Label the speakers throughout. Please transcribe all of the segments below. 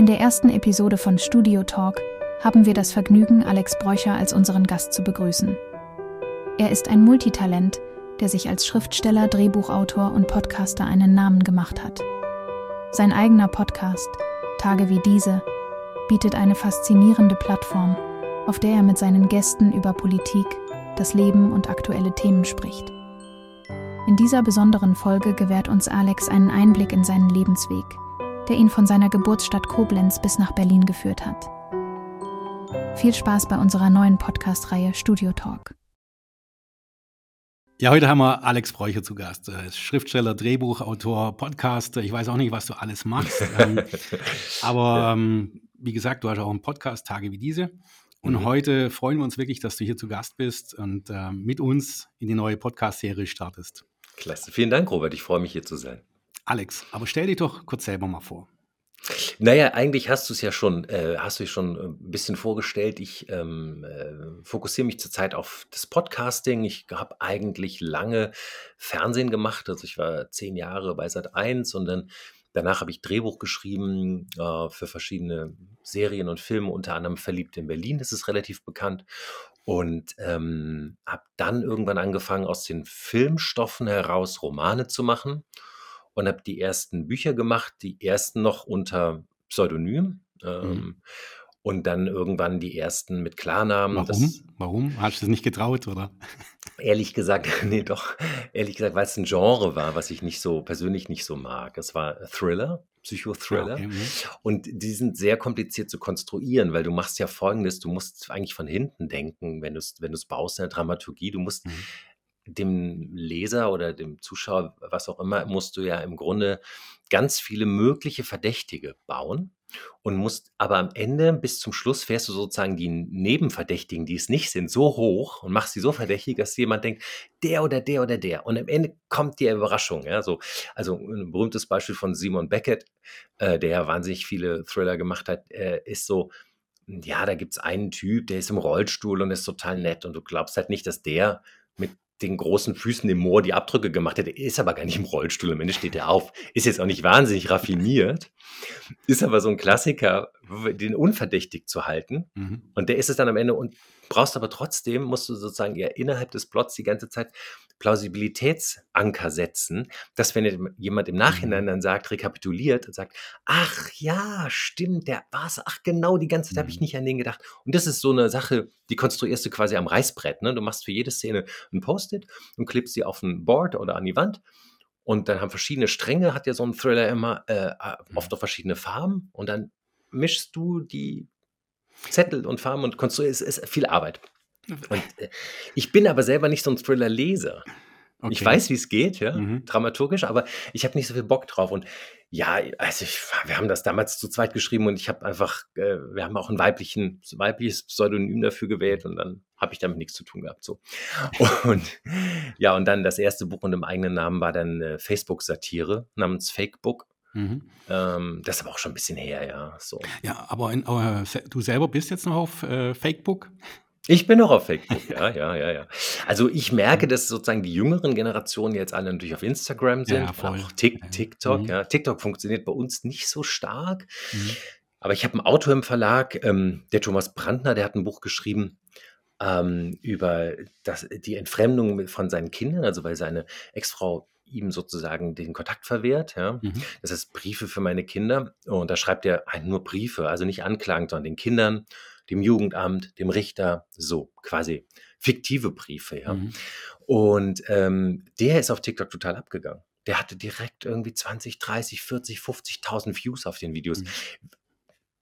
Speaker 1: In der ersten Episode von Studio Talk haben wir das Vergnügen, Alex Bräucher als unseren Gast zu begrüßen. Er ist ein Multitalent, der sich als Schriftsteller, Drehbuchautor und Podcaster einen Namen gemacht hat. Sein eigener Podcast, Tage wie diese, bietet eine faszinierende Plattform, auf der er mit seinen Gästen über Politik, das Leben und aktuelle Themen spricht. In dieser besonderen Folge gewährt uns Alex einen Einblick in seinen Lebensweg, der ihn von seiner Geburtsstadt Koblenz bis nach Berlin geführt hat. Viel Spaß bei unserer neuen Podcast-Reihe Studio Talk.
Speaker 2: Ja, heute haben wir Alex Bräucher zu Gast. Er ist Schriftsteller, Drehbuchautor, Podcaster. Ich weiß auch nicht, was du alles machst. ähm, aber ähm, wie gesagt, du hast auch einen Podcast, Tage wie diese. Und mhm. heute freuen wir uns wirklich, dass du hier zu Gast bist und äh, mit uns in die neue Podcast-Serie startest.
Speaker 3: Klasse. Vielen Dank, Robert. Ich freue mich, hier zu sein.
Speaker 2: Alex, aber stell dich doch kurz selber mal vor.
Speaker 3: Naja, eigentlich hast du es ja schon, äh, hast du schon ein bisschen vorgestellt. Ich ähm, äh, fokussiere mich zurzeit auf das Podcasting. Ich habe eigentlich lange Fernsehen gemacht. Also ich war zehn Jahre bei Sat 1 und dann danach habe ich Drehbuch geschrieben äh, für verschiedene Serien und Filme, unter anderem Verliebt in Berlin, das ist relativ bekannt. Und ähm, habe dann irgendwann angefangen, aus den Filmstoffen heraus Romane zu machen und habe die ersten Bücher gemacht, die ersten noch unter Pseudonym. Ähm, mhm. Und dann irgendwann die ersten mit Klarnamen.
Speaker 2: Warum? Das, Warum? Hast du es nicht getraut, oder?
Speaker 3: Ehrlich gesagt, nee, doch. Ehrlich gesagt, weil es ein Genre war, was ich nicht so persönlich nicht so mag. Es war Thriller, Psychothriller. Okay, mhm. und die sind sehr kompliziert zu konstruieren, weil du machst ja folgendes: Du musst eigentlich von hinten denken, wenn du es wenn baust in der Dramaturgie. Du musst mhm dem Leser oder dem Zuschauer, was auch immer, musst du ja im Grunde ganz viele mögliche Verdächtige bauen und musst aber am Ende bis zum Schluss fährst du sozusagen die Nebenverdächtigen, die es nicht sind, so hoch und machst sie so verdächtig, dass jemand denkt, der oder der oder der. Und am Ende kommt die Überraschung. Ja, so, also ein berühmtes Beispiel von Simon Beckett, äh, der ja wahnsinnig viele Thriller gemacht hat, äh, ist so, ja, da gibt es einen Typ, der ist im Rollstuhl und ist total nett und du glaubst halt nicht, dass der mit den großen Füßen im Moor die Abdrücke gemacht. Er ist aber gar nicht im Rollstuhl. Am Ende steht er auf. Ist jetzt auch nicht wahnsinnig raffiniert. Ist aber so ein Klassiker, den unverdächtig zu halten. Mhm. Und der ist es dann am Ende und brauchst aber trotzdem, musst du sozusagen ja innerhalb des Plots die ganze Zeit Plausibilitätsanker setzen, dass wenn jemand im Nachhinein mhm. dann sagt, rekapituliert und sagt, ach ja, stimmt, der war es, ach genau, die ganze Zeit habe ich mhm. nicht an den gedacht. Und das ist so eine Sache, die konstruierst du quasi am Reißbrett. Ne? Du machst für jede Szene ein Post-it und klebst sie auf ein Board oder an die Wand. Und dann haben verschiedene Stränge, hat ja so ein Thriller immer, äh, äh oft mhm. auch verschiedene Farben. Und dann mischst du die Zettel und Farben und konstruierst, es ist viel Arbeit. Und äh, ich bin aber selber nicht so ein Thriller-Leser. Okay. Ich weiß, wie es geht, ja, mhm. dramaturgisch, aber ich habe nicht so viel Bock drauf. Und ja, also ich, wir haben das damals zu zweit geschrieben und ich habe einfach, äh, wir haben auch ein weiblichen, weibliches Pseudonym dafür gewählt und dann habe ich damit nichts zu tun gehabt. So. Und ja, und dann das erste Buch unter dem eigenen Namen war dann äh, Facebook-Satire namens Fakebook. Mhm. Ähm, das ist aber auch schon ein bisschen her, ja. So.
Speaker 2: Ja, aber, in, aber du selber bist jetzt noch auf äh, Fakebook?
Speaker 3: Ich bin noch auf Facebook, ja, ja, ja, ja. Also ich merke, dass sozusagen die jüngeren Generationen jetzt alle natürlich auf Instagram sind, ja, voll. auch TikTok, mhm. ja. TikTok funktioniert bei uns nicht so stark. Mhm. Aber ich habe einen Autor im Verlag, ähm, der Thomas Brandner, der hat ein Buch geschrieben ähm, über das, die Entfremdung von seinen Kindern, also weil seine Ex-Frau ihm sozusagen den Kontakt verwehrt. Ja? Mhm. Das heißt Briefe für meine Kinder. Und da schreibt er nur Briefe, also nicht Anklagen, sondern den Kindern dem Jugendamt, dem Richter, so quasi fiktive Briefe. Ja. Mhm. Und ähm, der ist auf TikTok total abgegangen. Der hatte direkt irgendwie 20, 30, 40, 50.000 Views auf den Videos. Mhm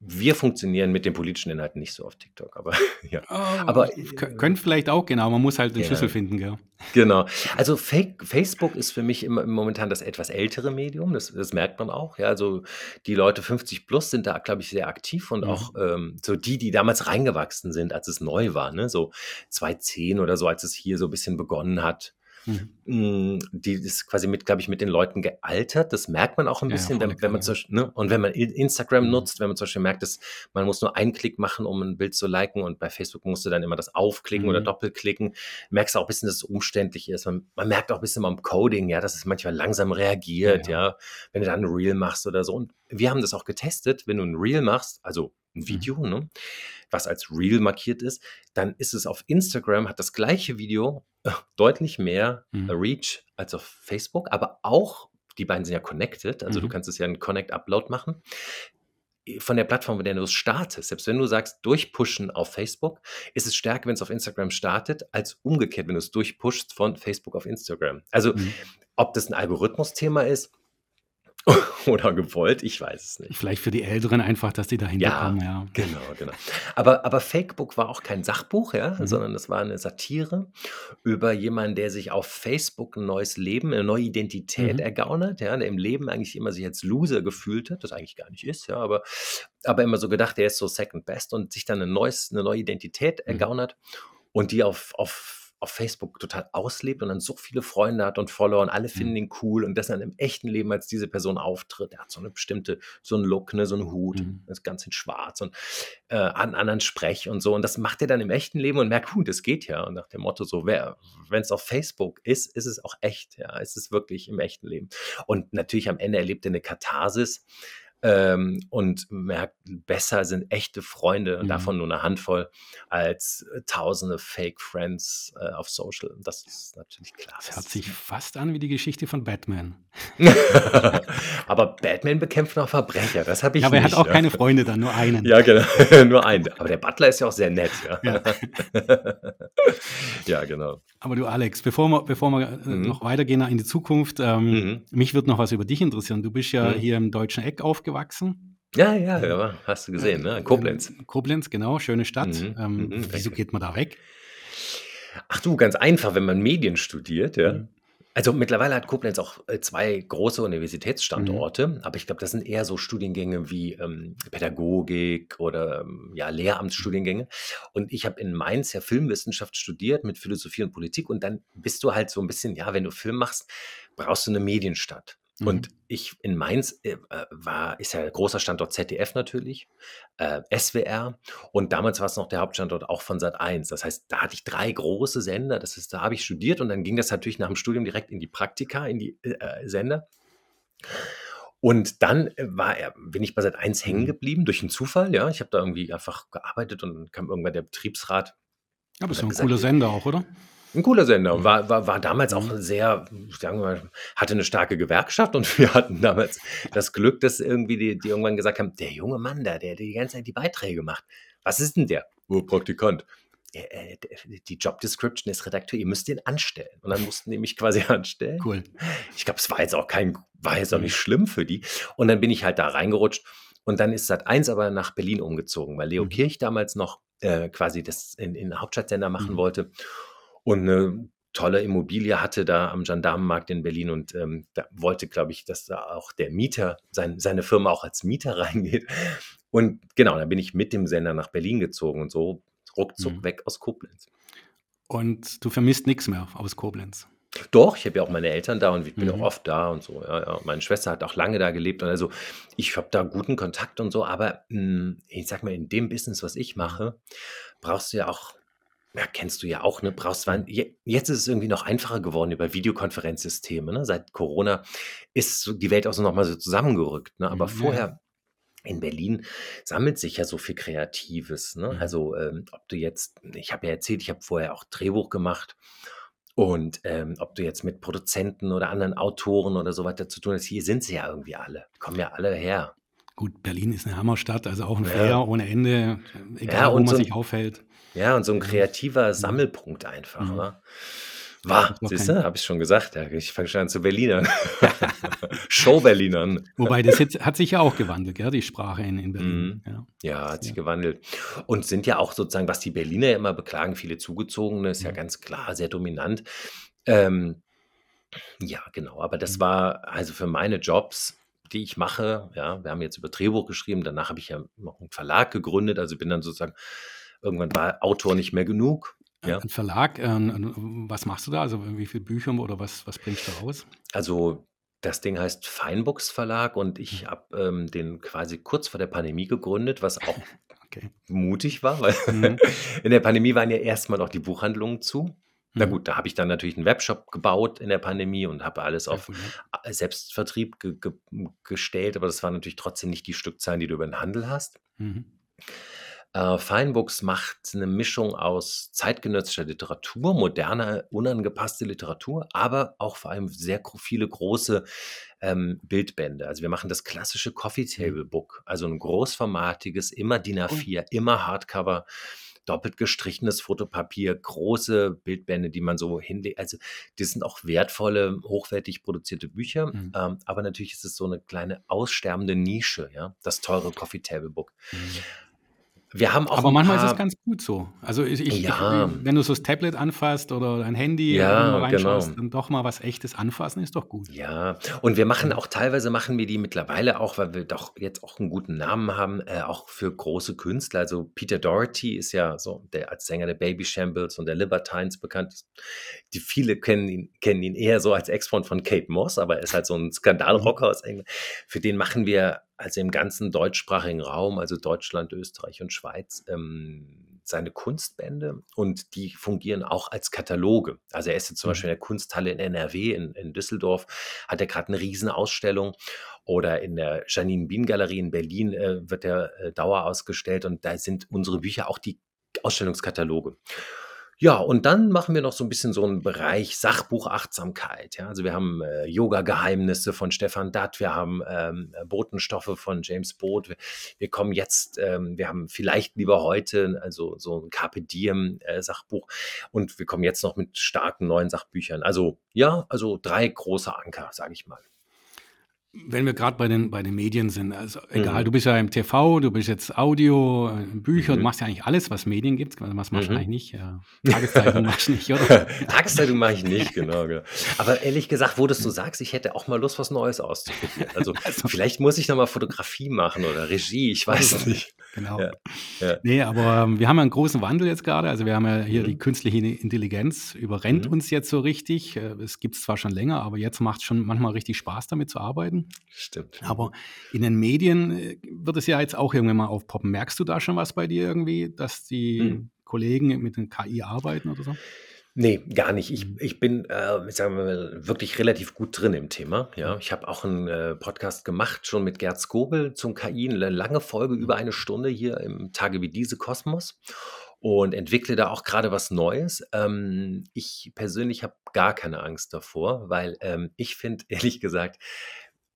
Speaker 3: wir funktionieren mit den politischen Inhalten nicht so auf TikTok, aber ja.
Speaker 2: Oh, aber könnte vielleicht auch, genau, man muss halt den ja, Schlüssel finden, gell?
Speaker 3: Genau. Also Fake, Facebook ist für mich immer, momentan das etwas ältere Medium, das, das, merkt man auch. Ja, also die Leute 50 plus sind da, glaube ich, sehr aktiv und mhm. auch ähm, so die, die damals reingewachsen sind, als es neu war, ne? so 2010 oder so, als es hier so ein bisschen begonnen hat Mhm. Hm, die ist quasi mit, glaube ich, mit den Leuten gealtert. Das merkt man auch ein
Speaker 2: ja,
Speaker 3: bisschen, wenn, wenn man zum Beispiel, ne? Und wenn man In- Instagram
Speaker 2: Mhm.
Speaker 3: nutzt, wenn man zum Beispiel merkt, dass man muss nur einen Klick machen, um ein Bild zu liken und bei Facebook musst du dann immer das aufklicken oder
Speaker 2: Mhm.
Speaker 3: doppelklicken. Merkst du auch ein bisschen, dass es umständlich ist. Man, man merkt auch ein bisschen beim Coding, ja, dass es manchmal langsam reagiert,
Speaker 2: Ja, ja.
Speaker 3: ja, wenn du dann ein Reel machst oder so. Und wir haben das auch getestet, wenn du ein Reel machst, also ein
Speaker 2: Mhm.
Speaker 3: Video, ne, was als Reel markiert ist, dann ist es auf Instagram, hat das gleiche Video deutlich mehr
Speaker 2: Mhm.
Speaker 3: Reach als auf Facebook, aber auch, die beiden sind ja connected, also du
Speaker 2: Mhm.
Speaker 3: kannst es ja einen Connect-Upload machen. Von der Plattform, mit der du es startest, selbst wenn du sagst, durchpushen auf Facebook, ist es stärker, wenn es auf Instagram startet, als umgekehrt, wenn du es durchpushst von Facebook auf Instagram. Also,
Speaker 2: Mhm.
Speaker 3: ob das ein Algorithmusthema ist oder gewollt, ich weiß es nicht.
Speaker 2: Vielleicht für die Älteren einfach, dass die dahinter
Speaker 3: Ja,
Speaker 2: kommen, ja.
Speaker 3: genau, genau. Aber, aber Fakebook war auch kein Sachbuch, ja,
Speaker 2: Mhm.
Speaker 3: sondern das war eine Satire über jemanden, der sich auf Facebook ein neues Leben, eine neue Identität
Speaker 2: Mhm.
Speaker 3: ergaunert, ja, der im Leben eigentlich immer sich als Loser gefühlt hat, das eigentlich gar nicht ist, ja, aber, aber immer so gedacht, der ist so second best und sich dann ein neues, eine neue Identität
Speaker 2: Mhm.
Speaker 3: ergaunert und die auf, auf, auf Facebook total auslebt und dann so viele Freunde hat und Follower und alle finden
Speaker 2: Mhm.
Speaker 3: ihn cool und das dann im echten Leben als diese Person auftritt. Er hat so eine bestimmte, so einen Look, ne, so einen Hut,
Speaker 2: Mhm.
Speaker 3: das ganz in schwarz und äh, einen anderen Sprech und so. Und das macht er dann im echten Leben und merkt, huh, das geht ja. Und nach dem Motto, so, wenn es auf Facebook ist, ist es auch echt. Ja, ist es wirklich im echten Leben. Und natürlich am Ende erlebt er eine Katharsis ähm, und merkt, besser sind echte Freunde und
Speaker 2: Mhm.
Speaker 3: davon nur eine Handvoll als äh, tausende Fake Friends äh, auf Social. Das ist natürlich klar.
Speaker 2: Das hört sich fast an wie die Geschichte von Batman.
Speaker 3: aber Batman bekämpft noch Verbrecher, das habe ich
Speaker 2: Ja, aber er hat
Speaker 3: nicht.
Speaker 2: auch
Speaker 3: ja.
Speaker 2: keine Freunde dann, nur einen.
Speaker 3: Ja, genau. Nur ein. Aber der Butler ist ja auch sehr nett, ja.
Speaker 2: Ja.
Speaker 3: ja, genau.
Speaker 2: Aber du Alex, bevor wir, bevor wir äh,
Speaker 3: Mhm.
Speaker 2: noch weitergehen in die Zukunft, ähm,
Speaker 3: Mhm.
Speaker 2: mich wird noch was über dich interessieren. Du bist ja
Speaker 3: Mhm.
Speaker 2: hier im deutschen Eck aufgewachsen.
Speaker 3: Ja, ja, ja, hast du gesehen, ne? Koblenz.
Speaker 2: In Koblenz, genau, schöne Stadt.
Speaker 3: Mhm,
Speaker 2: Ähm,
Speaker 3: mhm,
Speaker 2: wieso geht man da weg?
Speaker 3: Ach du, ganz einfach, wenn man Medien studiert, ja.
Speaker 2: Mhm.
Speaker 3: Also mittlerweile hat Koblenz auch äh, zwei große Universitätsstandorte, aber ich glaube, das sind eher so Studiengänge wie ähm, Pädagogik oder ähm, ja, Lehramtsstudiengänge. Und ich habe in Mainz ja Filmwissenschaft studiert mit Philosophie und Politik und dann bist du halt so ein bisschen, ja, wenn du Film machst, brauchst du eine Medienstadt.
Speaker 2: Mhm.
Speaker 3: Und ich in Mainz äh, äh, war, ist ja großer Standort ZDF natürlich, äh, SWR und damals war es noch der Hauptstandort auch von Sat1. Das heißt, da hatte ich drei große Sender, das ist, da habe ich studiert und dann ging das natürlich nach dem Studium direkt in die Praktika, in die äh, Sender. Und dann äh, war er, bin ich bei Sat1 hängen
Speaker 2: Mhm.
Speaker 3: geblieben durch einen Zufall, ja. Ich habe da irgendwie einfach gearbeitet und dann kam irgendwann der Betriebsrat
Speaker 2: Aber so
Speaker 3: hat
Speaker 2: ein
Speaker 3: gesagt,
Speaker 2: cooler Sender auch, oder?
Speaker 3: Ein cooler Sender und war, war, war damals auch
Speaker 2: Mhm.
Speaker 3: sehr, sagen wir mal, hatte eine starke Gewerkschaft und wir hatten damals das Glück, dass irgendwie die, die irgendwann gesagt haben, der junge Mann da, der die ganze Zeit die Beiträge macht, was ist denn der? Oh, Praktikant. Äh, Die Job Description ist Redakteur, ihr müsst den anstellen. Und dann mussten die mich quasi anstellen.
Speaker 2: Cool.
Speaker 3: Ich glaube, es war jetzt auch kein, war jetzt auch
Speaker 2: Mhm.
Speaker 3: nicht schlimm für die. Und dann bin ich halt da reingerutscht. Und dann ist Sat 1 aber nach Berlin umgezogen, weil Leo
Speaker 2: Mhm.
Speaker 3: Kirch damals noch äh, quasi das in, in Hauptstadtsender machen
Speaker 2: Mhm.
Speaker 3: wollte und eine tolle Immobilie hatte da am Gendarmenmarkt in Berlin und ähm, da wollte, glaube ich, dass da auch der Mieter, sein, seine Firma auch als Mieter reingeht. Und genau, dann bin ich mit dem Sender nach Berlin gezogen und so ruckzuck
Speaker 2: Mhm.
Speaker 3: weg aus Koblenz.
Speaker 2: Und du vermisst nichts mehr aus Koblenz.
Speaker 3: Doch, ich habe ja auch meine Eltern da und ich bin
Speaker 2: Mhm.
Speaker 3: auch oft da und so. Ja, ja. Meine Schwester hat auch lange da gelebt und also ich habe da guten Kontakt und so, aber mh, ich sag mal, in dem Business, was ich mache, brauchst du ja auch, ja, kennst du ja auch, ne, brauchst zwar, je- jetzt ist es irgendwie noch einfacher geworden über Videokonferenzsysteme, ne? Seit Corona ist so die Welt auch so nochmal so zusammengerückt, ne? Aber
Speaker 2: Mhm, ja,
Speaker 3: vorher in Berlin sammelt sich ja so viel Kreatives. Ne?
Speaker 2: Mhm.
Speaker 3: Also ähm, ob du jetzt, ich habe ja erzählt, ich habe vorher auch Drehbuch gemacht und ähm, ob du jetzt mit Produzenten oder anderen Autoren oder so weiter zu tun hast, hier sind sie ja irgendwie alle, kommen ja alle her.
Speaker 2: Gut, Berlin ist eine Hammerstadt, also auch ein
Speaker 3: Ja.
Speaker 2: Flair ohne Ende, egal
Speaker 3: Ja,
Speaker 2: wo
Speaker 3: und
Speaker 2: man
Speaker 3: so ein-
Speaker 2: sich aufhält.
Speaker 3: Ja, und so ein
Speaker 2: Ja.
Speaker 3: kreativer Sammelpunkt einfach.
Speaker 2: Mhm.
Speaker 3: War, siehst du, habe ich schon gesagt. Ja, ich fange schon an zu Berlinern. Show-Berlinern.
Speaker 2: Wobei das jetzt hat sich ja auch gewandelt, gell, die Sprache in, in Berlin.
Speaker 3: Mhm.
Speaker 2: Ja.
Speaker 3: Ja, hat sich
Speaker 2: Ja.
Speaker 3: gewandelt. Und sind ja auch sozusagen, was die Berliner ja immer beklagen, viele Zugezogene, ist ja
Speaker 2: Mhm.
Speaker 3: ganz klar, sehr dominant. Ähm, ja, genau. Aber das
Speaker 2: Mhm.
Speaker 3: war also für meine Jobs, die ich mache, ja, wir haben jetzt über Drehbuch geschrieben, danach habe ich ja noch einen Verlag gegründet, also bin dann sozusagen, irgendwann war Autor nicht mehr genug.
Speaker 2: Ja. Ein Verlag, äh, was machst du da? Also wie viele Bücher oder was, was bringst du raus?
Speaker 3: Also das Ding heißt Feinbooks Verlag und ich mhm. habe ähm, den quasi kurz vor der Pandemie gegründet, was auch okay. mutig war, weil mhm. in der Pandemie waren ja erstmal noch die Buchhandlungen zu. Na mhm. gut, da habe ich dann natürlich einen Webshop gebaut in der Pandemie und habe alles auf Selbstvertrieb ge ge gestellt, aber das waren natürlich trotzdem nicht die Stückzahlen, die du über den Handel hast. Mhm. Äh, Feinbooks macht eine Mischung aus zeitgenössischer Literatur, moderner, unangepasste Literatur, aber auch vor allem sehr viele große ähm, Bildbände. Also wir machen das klassische Coffee mhm. Table Book, also ein großformatiges, immer DIN A4, immer Hardcover doppelt gestrichenes Fotopapier, große Bildbände, die man so hinlegt. Also das sind auch wertvolle, hochwertig produzierte Bücher. Mhm. Ähm, aber natürlich ist es so eine kleine aussterbende Nische, ja, das teure Coffee Table Book. Mhm.
Speaker 2: Wir haben auch Aber manchmal ist es ganz gut so. Also ich, ich, ja. ich, wenn du so das Tablet anfasst oder ein Handy
Speaker 3: ja, reinschaust,
Speaker 2: genau. dann doch mal was echtes anfassen, ist doch gut.
Speaker 3: Ja, und wir machen auch teilweise machen wir die mittlerweile auch, weil wir doch jetzt auch einen guten Namen haben, äh, auch für große Künstler. Also Peter Doherty ist ja so der als Sänger der Baby Shambles und der Libertines bekannt. Die viele kennen ihn, kennen ihn eher so als Ex-Freund von Kate Moss, aber er ist halt so ein Skandalrocker mhm. aus England. Für den machen wir also im ganzen deutschsprachigen Raum, also Deutschland, Österreich und Schweiz, ähm, seine Kunstbände und die fungieren auch als Kataloge. Also er ist jetzt zum mhm. Beispiel in der Kunsthalle in NRW in, in Düsseldorf, hat er gerade eine Riesenausstellung oder in der Janine Bien Galerie in Berlin äh, wird er äh, Dauer ausgestellt und da sind unsere Bücher auch die Ausstellungskataloge. Ja, und dann machen wir noch so ein bisschen so einen Bereich Sachbuchachtsamkeit, ja. Also, wir haben, äh, Yoga-Geheimnisse von Stefan Datt, wir haben, ähm, Botenstoffe von James Boot. Wir wir kommen jetzt ähm, wir haben vielleicht lieber heute, also so ein Carpe Diem, äh, Sachbuch und wir kommen jetzt noch mit starken neuen Sachbüchern. Also, ja, also drei große Anker, sage ich mal.
Speaker 2: Wenn wir gerade bei den, bei den Medien sind, also egal, mhm. du bist ja im TV, du bist jetzt Audio, äh, Bücher, mhm. du machst ja eigentlich alles, was Medien gibt. Was machst du mhm. eigentlich nicht? Ja, Tageszeitung machst du nicht, oder?
Speaker 3: Tageszeitung mache ich nicht, genau, genau. Aber ehrlich gesagt, wo das du sagst, ich hätte auch mal Lust, was Neues auszuprobieren. Also, also vielleicht muss ich nochmal Fotografie machen oder Regie, ich weiß also, nicht.
Speaker 2: Genau. Ja, ja. Nee, aber ähm, wir haben ja einen großen Wandel jetzt gerade. Also wir haben ja hier mhm. die künstliche Intelligenz überrennt mhm. uns jetzt so richtig. Äh, es gibt es zwar schon länger, aber jetzt macht es schon manchmal richtig Spaß, damit zu arbeiten.
Speaker 3: Stimmt.
Speaker 2: Aber in den Medien äh, wird es ja jetzt auch irgendwann mal aufpoppen. Merkst du da schon was bei dir irgendwie, dass die mhm. Kollegen mit den KI arbeiten oder so?
Speaker 3: Nee, gar nicht. Ich, mhm. ich bin, äh, ich sage mal, wirklich relativ gut drin im Thema. Ja, ich habe auch einen äh, Podcast gemacht, schon mit Gerd Skobel zum KI, eine lange Folge über eine Stunde hier im Tage wie diese Kosmos und entwickle da auch gerade was Neues. Ähm, ich persönlich habe gar keine Angst davor, weil ähm, ich finde, ehrlich gesagt,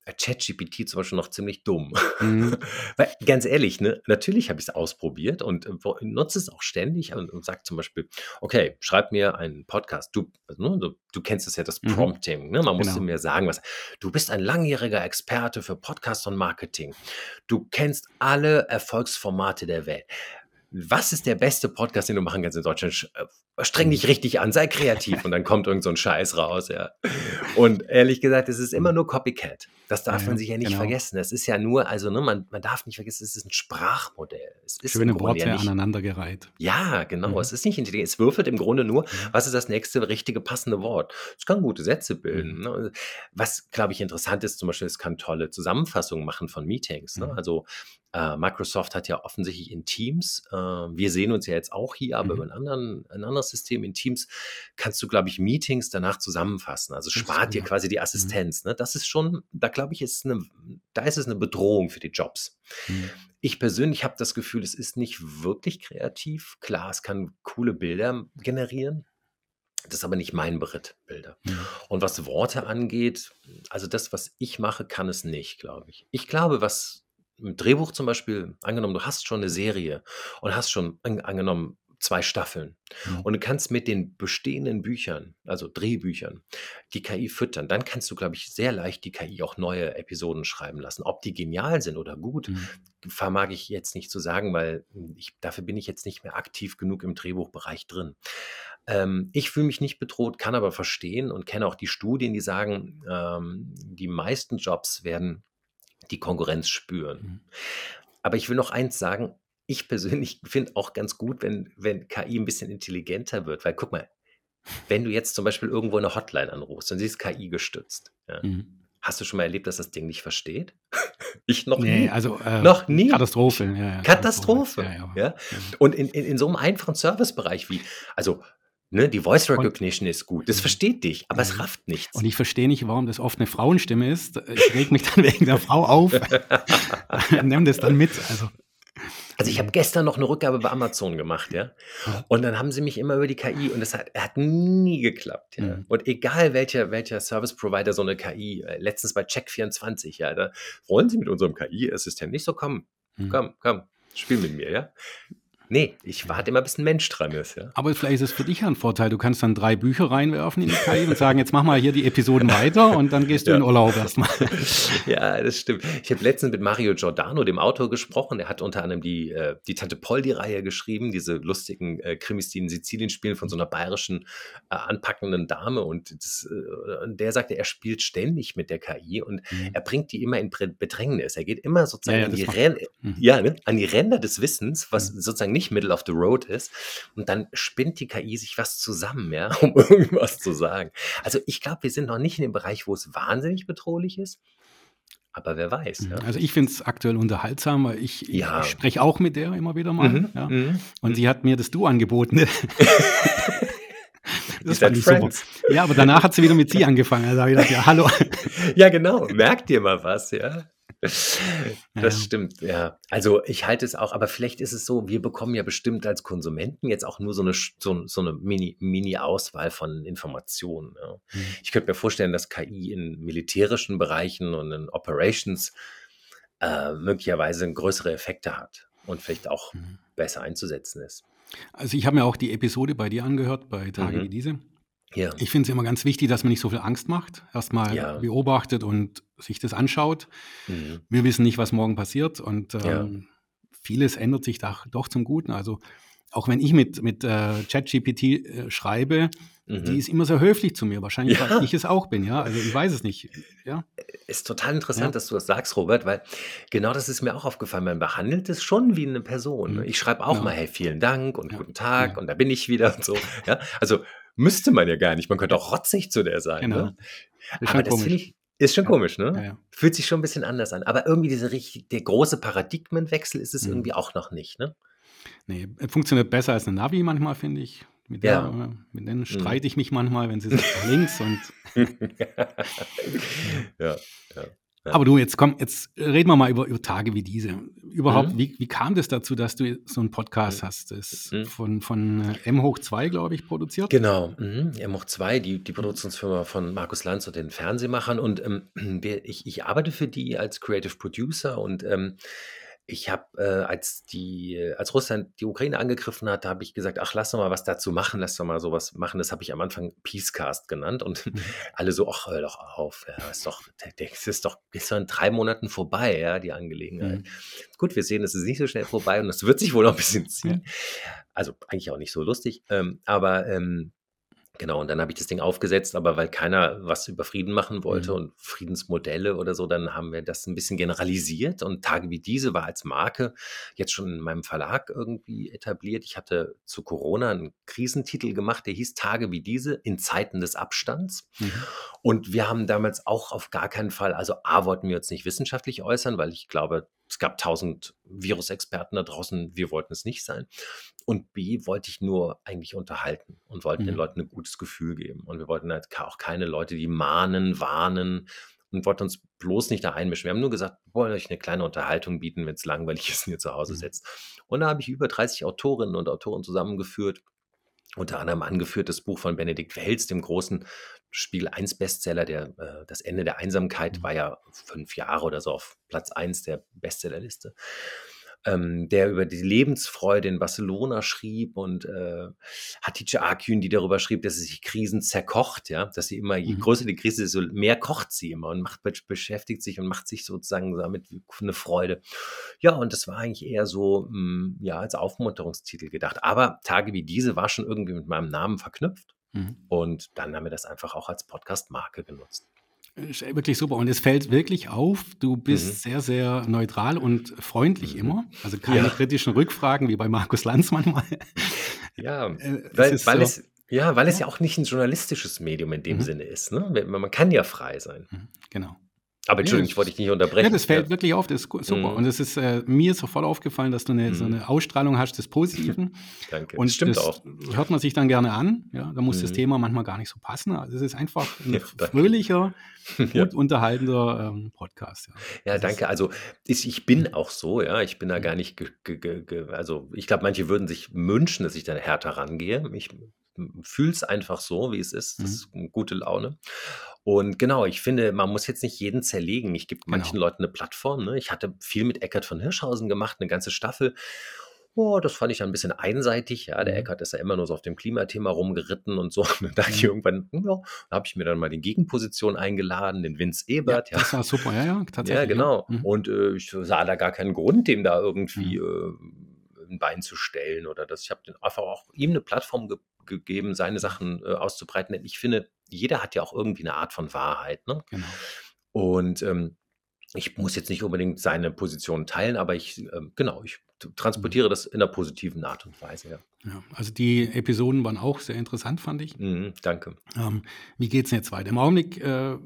Speaker 3: ChatGPT zum Beispiel noch ziemlich dumm. Mhm. Weil ganz ehrlich, ne, natürlich habe ich es ausprobiert und äh, nutze es auch ständig und, und sage zum Beispiel, okay, schreib mir einen Podcast. Du, ne, du, du, kennst es ja, das mhm. Prompting. Ne? Man musste genau. mir sagen, was. Du bist ein langjähriger Experte für Podcast und Marketing. Du kennst alle Erfolgsformate der Welt was ist der beste Podcast, den du machen kannst in Deutschland? Streng dich richtig an, sei kreativ und dann kommt irgend so ein Scheiß raus, ja. Und ehrlich gesagt, es ist immer nur Copycat. Das darf ja, man sich ja nicht genau. vergessen. Das ist ja nur, also ne, man, man darf nicht vergessen, es ist ein Sprachmodell. Es ist
Speaker 2: Schöne Worte ja aneinandergereiht.
Speaker 3: Ja, genau. Mhm. Es ist nicht intelligent. Es würfelt im Grunde nur, was ist das nächste richtige passende Wort. Es kann gute Sätze bilden. Mhm. Ne? Was, glaube ich, interessant ist, zum Beispiel, es kann tolle Zusammenfassungen machen von Meetings. Ne? Mhm. Also äh, Microsoft hat ja offensichtlich in Teams, äh, wir sehen uns ja jetzt auch hier, aber mhm. über ein, anderen, ein anderes System in Teams kannst du, glaube ich, Meetings danach zusammenfassen. Also spart dir quasi die mhm. Assistenz. Ne? Das ist schon, da glaube ich, ist eine, da ist es eine Bedrohung für die Jobs. Mhm. Ich persönlich habe das Gefühl, es ist nicht wirklich kreativ. Klar, es kann coole Bilder generieren, das ist aber nicht mein Beritt, Bilder. Mhm. Und was Worte angeht, also das, was ich mache, kann es nicht, glaube ich. Ich glaube, was im Drehbuch zum Beispiel, angenommen, du hast schon eine Serie und hast schon angenommen zwei Staffeln mhm. und du kannst mit den bestehenden Büchern, also Drehbüchern, die KI füttern, dann kannst du, glaube ich, sehr leicht die KI auch neue Episoden schreiben lassen. Ob die genial sind oder gut, mhm. vermag ich jetzt nicht zu sagen, weil ich, dafür bin ich jetzt nicht mehr aktiv genug im Drehbuchbereich drin. Ähm, ich fühle mich nicht bedroht, kann aber verstehen und kenne auch die Studien, die sagen, ähm, die meisten Jobs werden die Konkurrenz spüren. Mhm. Aber ich will noch eins sagen, ich persönlich finde auch ganz gut, wenn, wenn KI ein bisschen intelligenter wird, weil guck mal, wenn du jetzt zum Beispiel irgendwo eine Hotline anrufst und sie ist KI gestützt, ja, mhm. hast du schon mal erlebt, dass das Ding nicht versteht?
Speaker 2: ich noch nee, nie. Also,
Speaker 3: äh, noch nie.
Speaker 2: Katastrophe.
Speaker 3: Ja, ja, Katastrophe. Ja, ja. Und in, in, in so einem einfachen Servicebereich wie, also Ne, die Voice Recognition und, ist gut. Das versteht dich, aber es rafft nichts.
Speaker 2: Und ich verstehe nicht, warum das oft eine Frauenstimme ist. Ich reg mich dann wegen der Frau auf. Nimm das dann mit. Also.
Speaker 3: Also ich habe gestern noch eine Rückgabe bei Amazon gemacht, ja. Und dann haben sie mich immer über die KI und das hat, hat nie geklappt, ja. Mhm. Und egal welcher, welcher Service Provider so eine KI, äh, letztens bei Check24, ja, da wollen sie mit unserem KI-Assistent nicht so kommen. Mhm. Komm, komm, spiel mit mir, ja. Nee, ich warte immer, bis ein Mensch dran ist. Ja.
Speaker 2: Aber vielleicht ist es für dich ein Vorteil. Du kannst dann drei Bücher reinwerfen in die KI und sagen, jetzt mach mal hier die Episoden weiter und dann gehst du ja. in Urlaub erstmal.
Speaker 3: Ja, das stimmt. Ich habe letztens mit Mario Giordano, dem Autor, gesprochen. Der hat unter anderem die, äh, die Tante Poldi-Reihe geschrieben, diese lustigen äh, Krimis, die in Sizilien spielen, von so einer bayerischen äh, anpackenden Dame. Und das, der sagte, er spielt ständig mit der KI und mhm. er bringt die immer in Bedrängnis. Er geht immer sozusagen ja, ja, an, die Ren mhm. ja, ne, an die Ränder des Wissens, was mhm. sozusagen nicht nicht Middle of the Road ist. Und dann spinnt die KI sich was zusammen, ja, um irgendwas zu sagen. Also ich glaube, wir sind noch nicht in dem Bereich, wo es wahnsinnig bedrohlich ist. Aber wer weiß.
Speaker 2: Ja. Also ich finde es aktuell unterhaltsam, weil ich, ja. ich spreche auch mit der immer wieder mal. Mhm, ja. mhm. Und sie hat mir das Du angeboten.
Speaker 3: das fand ich super.
Speaker 2: Ja, aber danach hat sie wieder mit sie angefangen. Also habe ich gedacht, ja, hallo.
Speaker 3: ja, genau. Merkt ihr mal was, ja. Das ja. stimmt, ja. Also ich halte es auch, aber vielleicht ist es so, wir bekommen ja bestimmt als Konsumenten jetzt auch nur so eine, so, so eine Mini-Auswahl Mini von Informationen. Ja. Mhm. Ich könnte mir vorstellen, dass KI in militärischen Bereichen und in Operations äh, möglicherweise größere Effekte hat und vielleicht auch mhm. besser einzusetzen ist.
Speaker 2: Also ich habe mir auch die Episode bei dir angehört, bei Tage mhm. wie diese. Ja. Ich finde es immer ganz wichtig, dass man nicht so viel Angst macht. Erstmal ja. beobachtet und sich das anschaut. Mhm. Wir wissen nicht, was morgen passiert und ähm, ja. vieles ändert sich da doch zum Guten. Also auch wenn ich mit, mit äh, ChatGPT äh, schreibe, mhm. die ist immer sehr höflich zu mir. Wahrscheinlich, ja. weil ich es auch bin, ja. Also ich weiß es nicht. Ja.
Speaker 3: Ist total interessant, ja. dass du das sagst, Robert, weil genau das ist mir auch aufgefallen. Man behandelt es schon wie eine Person. Mhm. Ich schreibe auch ja. mal, hey, vielen Dank und guten Tag und da bin ich wieder und so. Ja. Also müsste man ja gar nicht. Man könnte auch rotzig zu der sein. Genau. Ne? Aber das finde ich, ist schon komisch, ne? Ja, ja. Fühlt sich schon ein bisschen anders an. Aber irgendwie diese richtig, der große Paradigmenwechsel ist es mhm. irgendwie auch noch nicht, ne?
Speaker 2: Nee, funktioniert besser als eine Navi manchmal, finde ich. Mit, der, ja. mit denen mhm. streite ich mich manchmal, wenn sie sind links und. ja, ja. Aber du, jetzt komm, jetzt reden wir mal über, über Tage wie diese. Überhaupt, mhm. wie, wie kam das dazu, dass du so einen Podcast mhm. hast? Das ist mhm. von, von äh, M hoch 2, glaube ich, produziert.
Speaker 3: Genau, mhm. M hoch 2, die, die Produktionsfirma von Markus Lanz und den Fernsehmachern. Und ähm, ich, ich arbeite für die als Creative Producer und ähm, ich habe, äh, als die, äh, als Russland die Ukraine angegriffen hat, habe ich gesagt, ach, lass doch mal was dazu machen, lass doch mal sowas machen. Das habe ich am Anfang Peacecast genannt und mhm. alle so, ach, hör doch auf, ja, ist doch, das ist doch, ist doch in drei Monaten vorbei, ja, die Angelegenheit. Mhm. Gut, wir sehen, es ist nicht so schnell vorbei und es wird sich wohl noch ein bisschen ziehen. Also eigentlich auch nicht so lustig, ähm, aber ähm, Genau, und dann habe ich das Ding aufgesetzt, aber weil keiner was über Frieden machen wollte Mhm. und Friedensmodelle oder so, dann haben wir das ein bisschen generalisiert und Tage wie diese war als Marke jetzt schon in meinem Verlag irgendwie etabliert. Ich hatte zu Corona einen Krisentitel gemacht, der hieß Tage wie diese in Zeiten des Abstands. Mhm. Und wir haben damals auch auf gar keinen Fall, also A, wollten wir uns nicht wissenschaftlich äußern, weil ich glaube, es gab tausend Virusexperten da draußen, wir wollten es nicht sein. Und B, wollte ich nur eigentlich unterhalten und wollten mhm. den Leuten ein gutes Gefühl geben. Und wir wollten halt auch keine Leute, die mahnen, warnen und wollten uns bloß nicht da einmischen. Wir haben nur gesagt, wir wollen euch eine kleine Unterhaltung bieten, wenn es langweilig ist und ihr zu Hause mhm. sitzt. Und da habe ich über 30 Autorinnen und Autoren zusammengeführt unter anderem angeführt das Buch von Benedikt Welz, dem großen Spiel 1 Bestseller, der, äh, das Ende der Einsamkeit mhm. war ja fünf Jahre oder so auf Platz 1 der Bestsellerliste ähm, der über die Lebensfreude in Barcelona schrieb und äh, Hatice Akün, die darüber schrieb, dass sie sich Krisen zerkocht, ja, dass sie immer, je mhm. größer die Krise ist, so mehr kocht sie immer und macht, beschäftigt sich und macht sich sozusagen damit eine Freude. Ja, und das war eigentlich eher so, mh, hm, ja, als Aufmunterungstitel gedacht. Aber Tage wie diese war schon irgendwie mit meinem Namen verknüpft. Mhm. Und dann haben wir das einfach auch als Podcast-Marke genutzt.
Speaker 2: Wirklich super. Und es fällt wirklich auf, du bist mhm. sehr, sehr neutral und freundlich mhm. immer. Also keine ja. kritischen Rückfragen wie bei Markus Lanz manchmal.
Speaker 3: Ja, äh, weil, weil so, es, ja, weil es ja auch nicht ein journalistisches Medium in dem mhm. Sinne ist. Ne? Man kann ja frei sein.
Speaker 2: Mhm. Genau.
Speaker 3: Aber Entschuldigung, ich wollte dich nicht unterbrechen. Ja,
Speaker 2: das fällt ja. wirklich auf, das ist super. Mhm. Und es ist äh, mir sofort aufgefallen, dass du eine, mhm. so eine Ausstrahlung hast des Positiven.
Speaker 3: Danke.
Speaker 2: Und das stimmt das auch. hört man sich dann gerne an. Ja, da muss mhm. das Thema manchmal gar nicht so passen. Also es ist einfach ein ja, fröhlicher, gut ja. unterhaltender ähm, Podcast.
Speaker 3: Ja, ja danke. Also ich, ich bin auch so, ja. Ich bin da gar nicht, also ich glaube, manche würden sich wünschen, dass ich da härter rangehe. Ich fühle es einfach so, wie es ist. Das ist eine gute Laune. Und genau, ich finde, man muss jetzt nicht jeden zerlegen. Ich gebe Genau. manchen Leuten eine Plattform. Ne? Ich hatte viel mit Eckart von Hirschhausen gemacht, eine ganze Staffel. Oh, das fand ich ja ein bisschen einseitig. Ja, der Mhm. Eckart ist ja immer nur so auf dem Klimathema rumgeritten und so. Und dann dachte ich mhm. irgendwann, ja, da habe ich mir dann mal die Gegenposition eingeladen, den Vince Ja, Ebert. Ja,
Speaker 2: das war super. Ja, ja,
Speaker 3: ja,
Speaker 2: tatsächlich.
Speaker 3: genau. Mhm. Und äh, ich sah da gar keinen Grund, dem da irgendwie Mhm. äh, ein Bein zu stellen oder das. Ich habe einfach auch ihm eine Plattform ge gegeben, seine Sachen äh, auszubreiten. Denn ich finde, jeder hat ja auch irgendwie eine Art von Wahrheit. Ne?
Speaker 2: Genau.
Speaker 3: Und ähm, ich muss jetzt nicht unbedingt seine Position teilen, aber ich, äh, genau, ich transportiere das in einer positiven Art und Weise. Ja.
Speaker 2: ja also die Episoden waren auch sehr interessant, fand ich.
Speaker 3: Mhm, danke.
Speaker 2: Ähm, wie geht es jetzt weiter? Im Augenblick äh,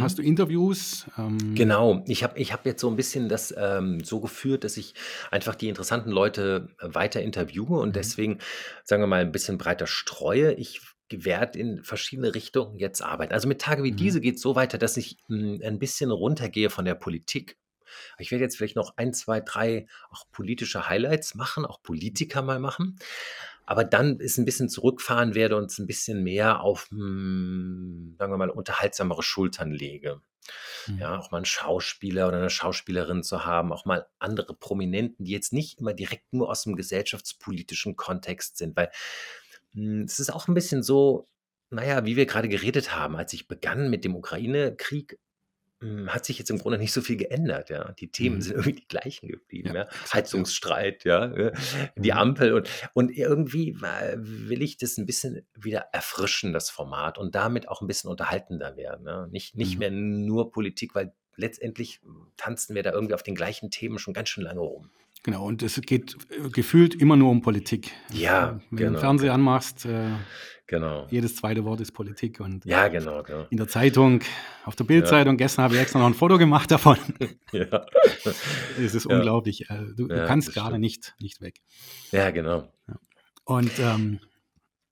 Speaker 2: Hast du Interviews?
Speaker 3: Ähm Genau, ich habe ich hab jetzt so ein bisschen das ähm, so geführt, dass ich einfach die interessanten Leute weiter interviewe und mhm. deswegen, sagen wir mal, ein bisschen breiter streue. Ich werde in verschiedene Richtungen jetzt arbeiten. Also mit Tage wie Mhm. diese geht es so weiter, dass ich hm, ein bisschen runtergehe von der Politik. Ich werde jetzt vielleicht noch ein, zwei, drei auch politische Highlights machen, auch Politiker mal machen aber dann ist ein bisschen zurückfahren werde und es ein bisschen mehr auf, hm, sagen wir mal, unterhaltsamere Schultern lege. Mhm. Ja, auch mal einen Schauspieler oder eine Schauspielerin zu haben, auch mal andere Prominenten, die jetzt nicht immer direkt nur aus dem gesellschaftspolitischen Kontext sind, weil es ist auch ein bisschen so, naja, wie wir gerade geredet haben, als ich begann mit dem Ukraine-Krieg, hm, hat sich jetzt im Grunde nicht so viel geändert, ja. Die Themen Mhm. sind irgendwie die gleichen geblieben, Ja, ja. Heizungsstreit, ja, äh, die Mhm. Ampel und und irgendwie will ich das ein bisschen wieder erfrischen, das Format und damit auch ein bisschen unterhaltender werden, ne? Nicht nicht Mhm. mehr nur Politik, weil letztendlich tanzen wir da irgendwie auf den gleichen Themen schon ganz schön lange rum.
Speaker 2: Genau, und es geht äh, gefühlt immer nur um Politik.
Speaker 3: Ja,
Speaker 2: Wenn du den genau, Fernseher
Speaker 3: genau.
Speaker 2: anmachst, äh,
Speaker 3: Genau.
Speaker 2: jedes zweite Wort ist Politik. Und
Speaker 3: Ja, genau, genau.
Speaker 2: in der Zeitung, auf der Ja. Bildzeitung, gestern habe ich extra noch ein Foto gemacht davon.
Speaker 3: Ja.
Speaker 2: Es ist Ja. unglaublich. Äh, du, du
Speaker 3: Ja,
Speaker 2: kannst
Speaker 3: das
Speaker 2: gerade nicht, nicht weg.
Speaker 3: Ja, genau.
Speaker 2: Und ähm,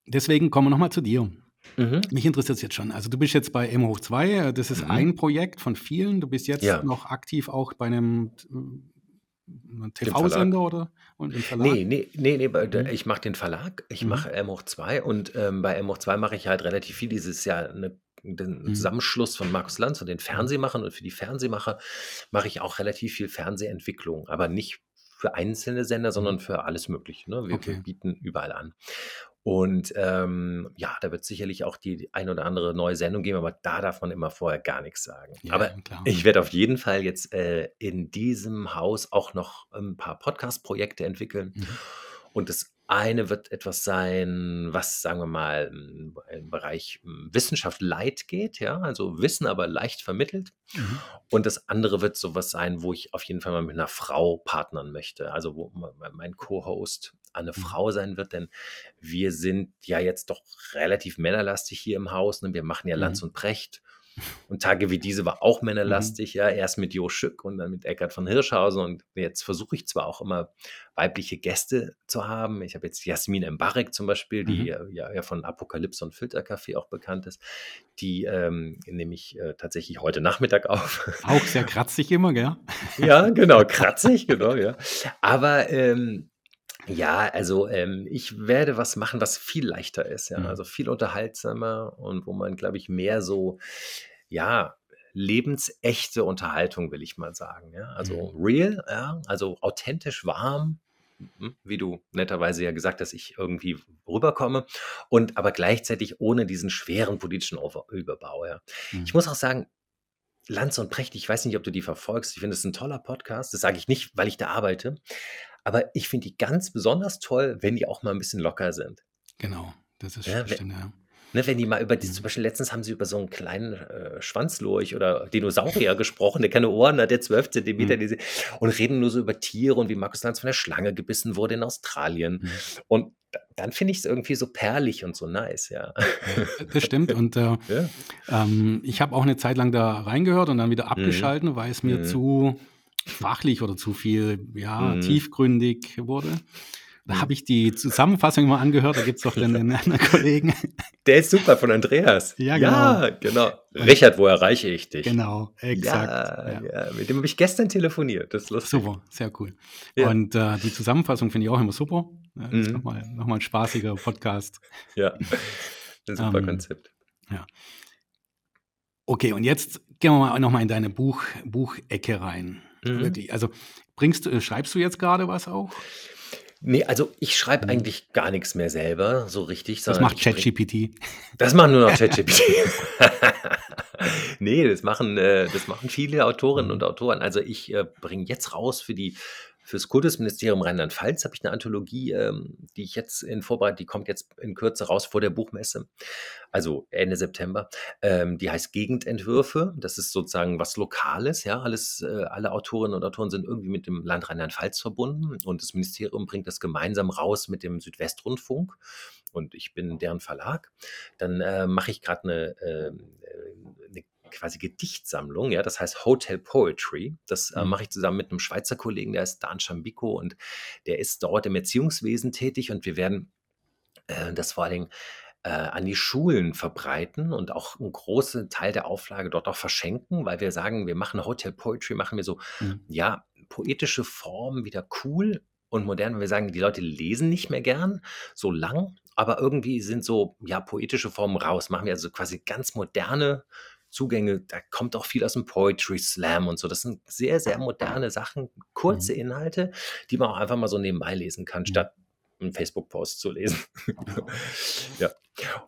Speaker 2: deswegen kommen wir nochmal zu dir.
Speaker 3: Mhm.
Speaker 2: Mich interessiert es jetzt schon. Also du bist jetzt bei M hoch 2, äh, das ist
Speaker 3: Mhm.
Speaker 2: ein Projekt von vielen. Du bist jetzt
Speaker 3: Ja.
Speaker 2: noch aktiv auch bei einem
Speaker 3: Verlag.
Speaker 2: TV-Sender oder und im Verlag?
Speaker 3: Nee, nee, nee, nee,
Speaker 2: Mhm.
Speaker 3: ich mache den Verlag, ich
Speaker 2: Mhm.
Speaker 3: mache M hoch 2 und, ähm, bei M hoch 2 mache ich halt relativ viel dieses Jahr 'ne den
Speaker 2: Mhm.
Speaker 3: Zusammenschluss von Markus Lanz und den
Speaker 2: Mhm.
Speaker 3: Fernsehmachern und für die Fernsehmacher mache ich auch relativ viel Fernsehentwicklung, aber nicht für einzelne Sender, sondern für alles Mögliche, ne? Wir wir
Speaker 2: Okay.
Speaker 3: bieten überall an. Und, ähm, ja, da wird sicherlich auch die ein oder andere neue Sendung geben, aber da darf man immer vorher gar nix sagen.
Speaker 2: Ja,
Speaker 3: Aber
Speaker 2: klar.
Speaker 3: ich werde auf jeden Fall jetzt, äh, in diesem Haus auch noch 'n paar Podcast-Projekte entwickeln.
Speaker 2: Mhm.
Speaker 3: Und das eine wird etwas sein, was, sagen wir mal, im Bereich, hm, Wissenschaft light geht, ja, also Wissen, aber leicht vermittelt.
Speaker 2: Mhm.
Speaker 3: Und das andere wird so was sein, wo ich auf jeden Fall mal mit 'ner Frau partnern möchte, also wo mein Co-Host eine
Speaker 2: Mhm.
Speaker 3: Frau sein wird, denn wir sind ja jetzt doch relativ männerlastig hier im Haus, ne? Wir machen ja Lanz
Speaker 2: Mhm.
Speaker 3: und Precht und Tage wie diese war auch
Speaker 2: Mhm.
Speaker 3: männerlastig, ja, erst mit Jo Schück und dann mit Eckart von Hirschhausen und jetzt versuche ich zwar auch immer weibliche Gäste zu haben. Ich habe jetzt Jasmin Embarek zum Beispiel, die,
Speaker 2: Mhm.
Speaker 3: äh, ja ja von Apokalypse und Filterkaffee auch bekannt ist. Die, ähm, nehme ich, äh, tatsächlich heute Nachmittag auf.
Speaker 2: Auch sehr kratzig immer, gell?
Speaker 3: Ja, genau, kratzig, genau, ja. Aber, ähm, ja, also, ähm, ich werde was machen, was viel leichter ist, ja,
Speaker 2: Mhm.
Speaker 3: also viel unterhaltsamer und wo man, glaube ich, mehr so, ja, lebensechte Unterhaltung, will ich mal sagen, ja, also
Speaker 2: Mhm.
Speaker 3: real, ja, also authentisch warm, mhm, wie du netterweise ja gesagt hast, ich irgendwie rüberkomme und aber gleichzeitig ohne diesen schweren politischen Überbau, ja.
Speaker 2: Mhm.
Speaker 3: Ich muss auch sagen, Lanz und Precht, ich weiß nicht, ob du die verfolgst. Ich finde es 'n toller Podcast. Das sage ich nicht, weil ich da arbeite, aber ich finde die ganz besonders toll, wenn die auch mal 'n bisschen locker sind.
Speaker 2: Genau, das ist
Speaker 3: Ja,
Speaker 2: stimmt, ja.
Speaker 3: Ne, wenn die mal über die, zum Beispiel letztens haben sie über so einen kleinen äh, Schwanzlurch oder Dinosaurier gesprochen, der keine Ohren hat, der 12 Zentimeter,
Speaker 2: Mhm.
Speaker 3: und reden nur so über Tiere und wie Markus Lanz von der Schlange gebissen wurde in Australien.
Speaker 2: Mhm.
Speaker 3: Und da- dann finde ich es irgendwie so perlig und so nice, ja.
Speaker 2: Das stimmt. Und äh,
Speaker 3: ja.
Speaker 2: ähm, ich habe auch eine Zeit lang da reingehört und dann wieder
Speaker 3: Mhm.
Speaker 2: abgeschalten, weil es mir
Speaker 3: Mhm.
Speaker 2: zu fachlich oder zu viel, ja,
Speaker 3: Mhm.
Speaker 2: tiefgründig wurde. Da
Speaker 3: Mhm.
Speaker 2: habe ich die Zusammenfassung mal angehört. Da gibt es doch dann den anderen Kollegen.
Speaker 3: Der ist super von Andreas.
Speaker 2: Ja,
Speaker 3: Ja, genau. Richard, wo erreiche ich dich?
Speaker 2: Genau, exakt.
Speaker 3: Ja,
Speaker 2: ja.
Speaker 3: ja, mit dem habe ich gestern telefoniert. Das ist lustig.
Speaker 2: Super, sehr cool.
Speaker 3: Ja.
Speaker 2: Und äh, die Zusammenfassung finde ich auch immer super. Ja, das ist
Speaker 3: Mhm.
Speaker 2: nochmal noch mal ein spaßiger Podcast.
Speaker 3: Ja, ein super
Speaker 2: Ähm,
Speaker 3: Konzept.
Speaker 2: Okay, und jetzt gehen wir mal nochmal in deine Buch, Buchecke rein.
Speaker 3: Mhm.
Speaker 2: Wirklich. Also bringst du, äh, schreibst du jetzt gerade was auch?
Speaker 3: Nee, also ich schreibe
Speaker 2: Mhm.
Speaker 3: eigentlich gar nichts mehr selber, so richtig.
Speaker 2: Das macht ChatGPT.
Speaker 3: Das machen nur noch ChatGPT. nee, das machen, äh, das machen viele Autorinnen und Autoren. Also ich äh, bringe jetzt raus für die fürs Kultusministerium Rheinland-Pfalz habe ich eine Anthologie, ähm, die ich jetzt in Vorbereitung, die kommt jetzt in Kürze raus vor der Buchmesse, also Ende September. Ähm, die heißt Gegendentwürfe. Das ist sozusagen was Lokales, ja. Alles, äh, alle Autorinnen und Autoren sind irgendwie mit dem Land Rheinland-Pfalz verbunden und das Ministerium bringt das gemeinsam raus mit dem Südwestrundfunk und ich bin deren Verlag. Dann äh, mache ich gerade eine, ähm, äh, eine quasi Gedichtsammlung, ja, das heißt Hotel Poetry. Das äh,
Speaker 2: Mhm.
Speaker 3: mache ich zusammen mit einem Schweizer Kollegen, der ist Dan Schambiko und der ist dort im Erziehungswesen tätig und wir werden äh, das vor allen Dingen äh, an die Schulen verbreiten und auch einen großen Teil der Auflage dort auch verschenken, weil wir sagen, wir machen Hotel Poetry, machen wir so,
Speaker 2: Mhm.
Speaker 3: ja, poetische Formen wieder cool und modern, weil wir sagen, die Leute lesen nicht mehr gern so lang, aber irgendwie sind so, ja, poetische Formen raus. Machen wir also quasi ganz moderne Zugänge. Da kommt auch viel aus dem Poetry Slam und so. Das sind sehr, sehr moderne Sachen, kurze Inhalte, die man auch einfach mal so nebenbei lesen kann,
Speaker 2: Mhm.
Speaker 3: statt einen Facebook-Post zu lesen. ja.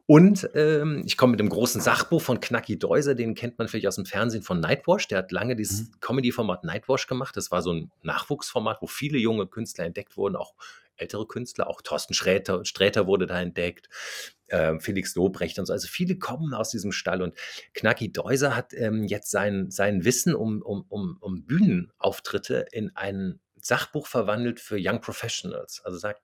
Speaker 3: Und ähm, ich komme mit dem großen Sachbuch von Knacki Deuser, den kennt man vielleicht aus dem Fernsehen von Nightwash. Der hat lange dieses Comedy-Format Nightwash gemacht. Das war so ein Nachwuchsformat, wo viele junge Künstler entdeckt wurden, auch ältere Künstler, auch Thorsten Sträter, Sträter wurde da entdeckt, ähm, Felix Lobrecht und so. Also viele kommen aus diesem Stall und Knacki Deuser hat ähm, jetzt sein, sein Wissen um, um, um, um Bühnenauftritte in ein Sachbuch verwandelt für Young Professionals. Also sagt,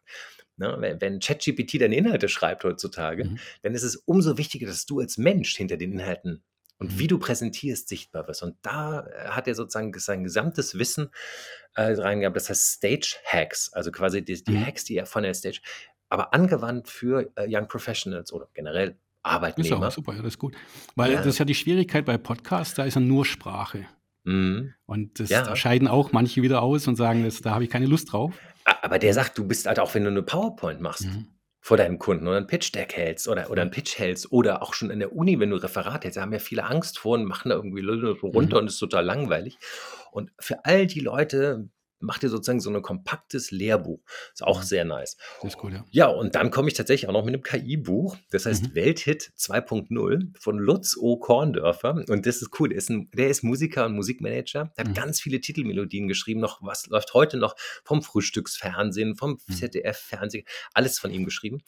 Speaker 3: ne, wenn, wenn ChatGPT deine Inhalte schreibt heutzutage,
Speaker 2: Mhm.
Speaker 3: dann ist es umso wichtiger, dass du als Mensch hinter den Inhalten und
Speaker 2: Mhm.
Speaker 3: wie du präsentierst, sichtbar wirst. Und da äh, hat er sozusagen sein gesamtes Wissen äh, reingehabt. Das heißt Stage Hacks, also quasi die, die
Speaker 2: Mhm.
Speaker 3: Hacks, die er von der Stage, aber angewandt für äh, Young Professionals oder generell
Speaker 2: Ist
Speaker 3: Arbeitnehmer.
Speaker 2: auch super, ja, das ist gut. Weil
Speaker 3: Ja.
Speaker 2: das ist ja die Schwierigkeit bei Podcasts, da ist ja nur Sprache.
Speaker 3: Mhm.
Speaker 2: Und das
Speaker 3: Ja.
Speaker 2: da scheiden auch manche wieder aus und sagen, das, da habe ich keine Lust drauf.
Speaker 3: Aber der sagt, du bist halt auch, wenn du eine PowerPoint machst
Speaker 2: Mhm.
Speaker 3: Vor deinem Kunden oder ein Pitch-Deck hältst oder, oder ein Pitch hältst oder auch schon in der Uni, wenn du Referat hältst, da haben ja viele Angst vor und machen da irgendwie so runter
Speaker 2: Mhm.
Speaker 3: und ist total langweilig. Und für all die Leute macht ihr sozusagen so ein kompaktes Lehrbuch. Ist auch
Speaker 2: Mhm.
Speaker 3: sehr nice.
Speaker 2: Das ist gut, ja.
Speaker 3: Ja, und dann komme ich tatsächlich auch noch mit einem KI-Buch. Das heißt
Speaker 2: Mhm.
Speaker 3: Welthit 2.0 von Lutz O. Korndörfer. Und das ist cool. Der ist, ein, der ist Musiker und Musikmanager. Der hat
Speaker 2: Mhm.
Speaker 3: ganz viele Titelmelodien geschrieben. Noch was läuft heute noch vom Frühstücksfernsehen, vom
Speaker 2: Mhm.
Speaker 3: ZDF-Fernsehen. Alles von ihm geschrieben.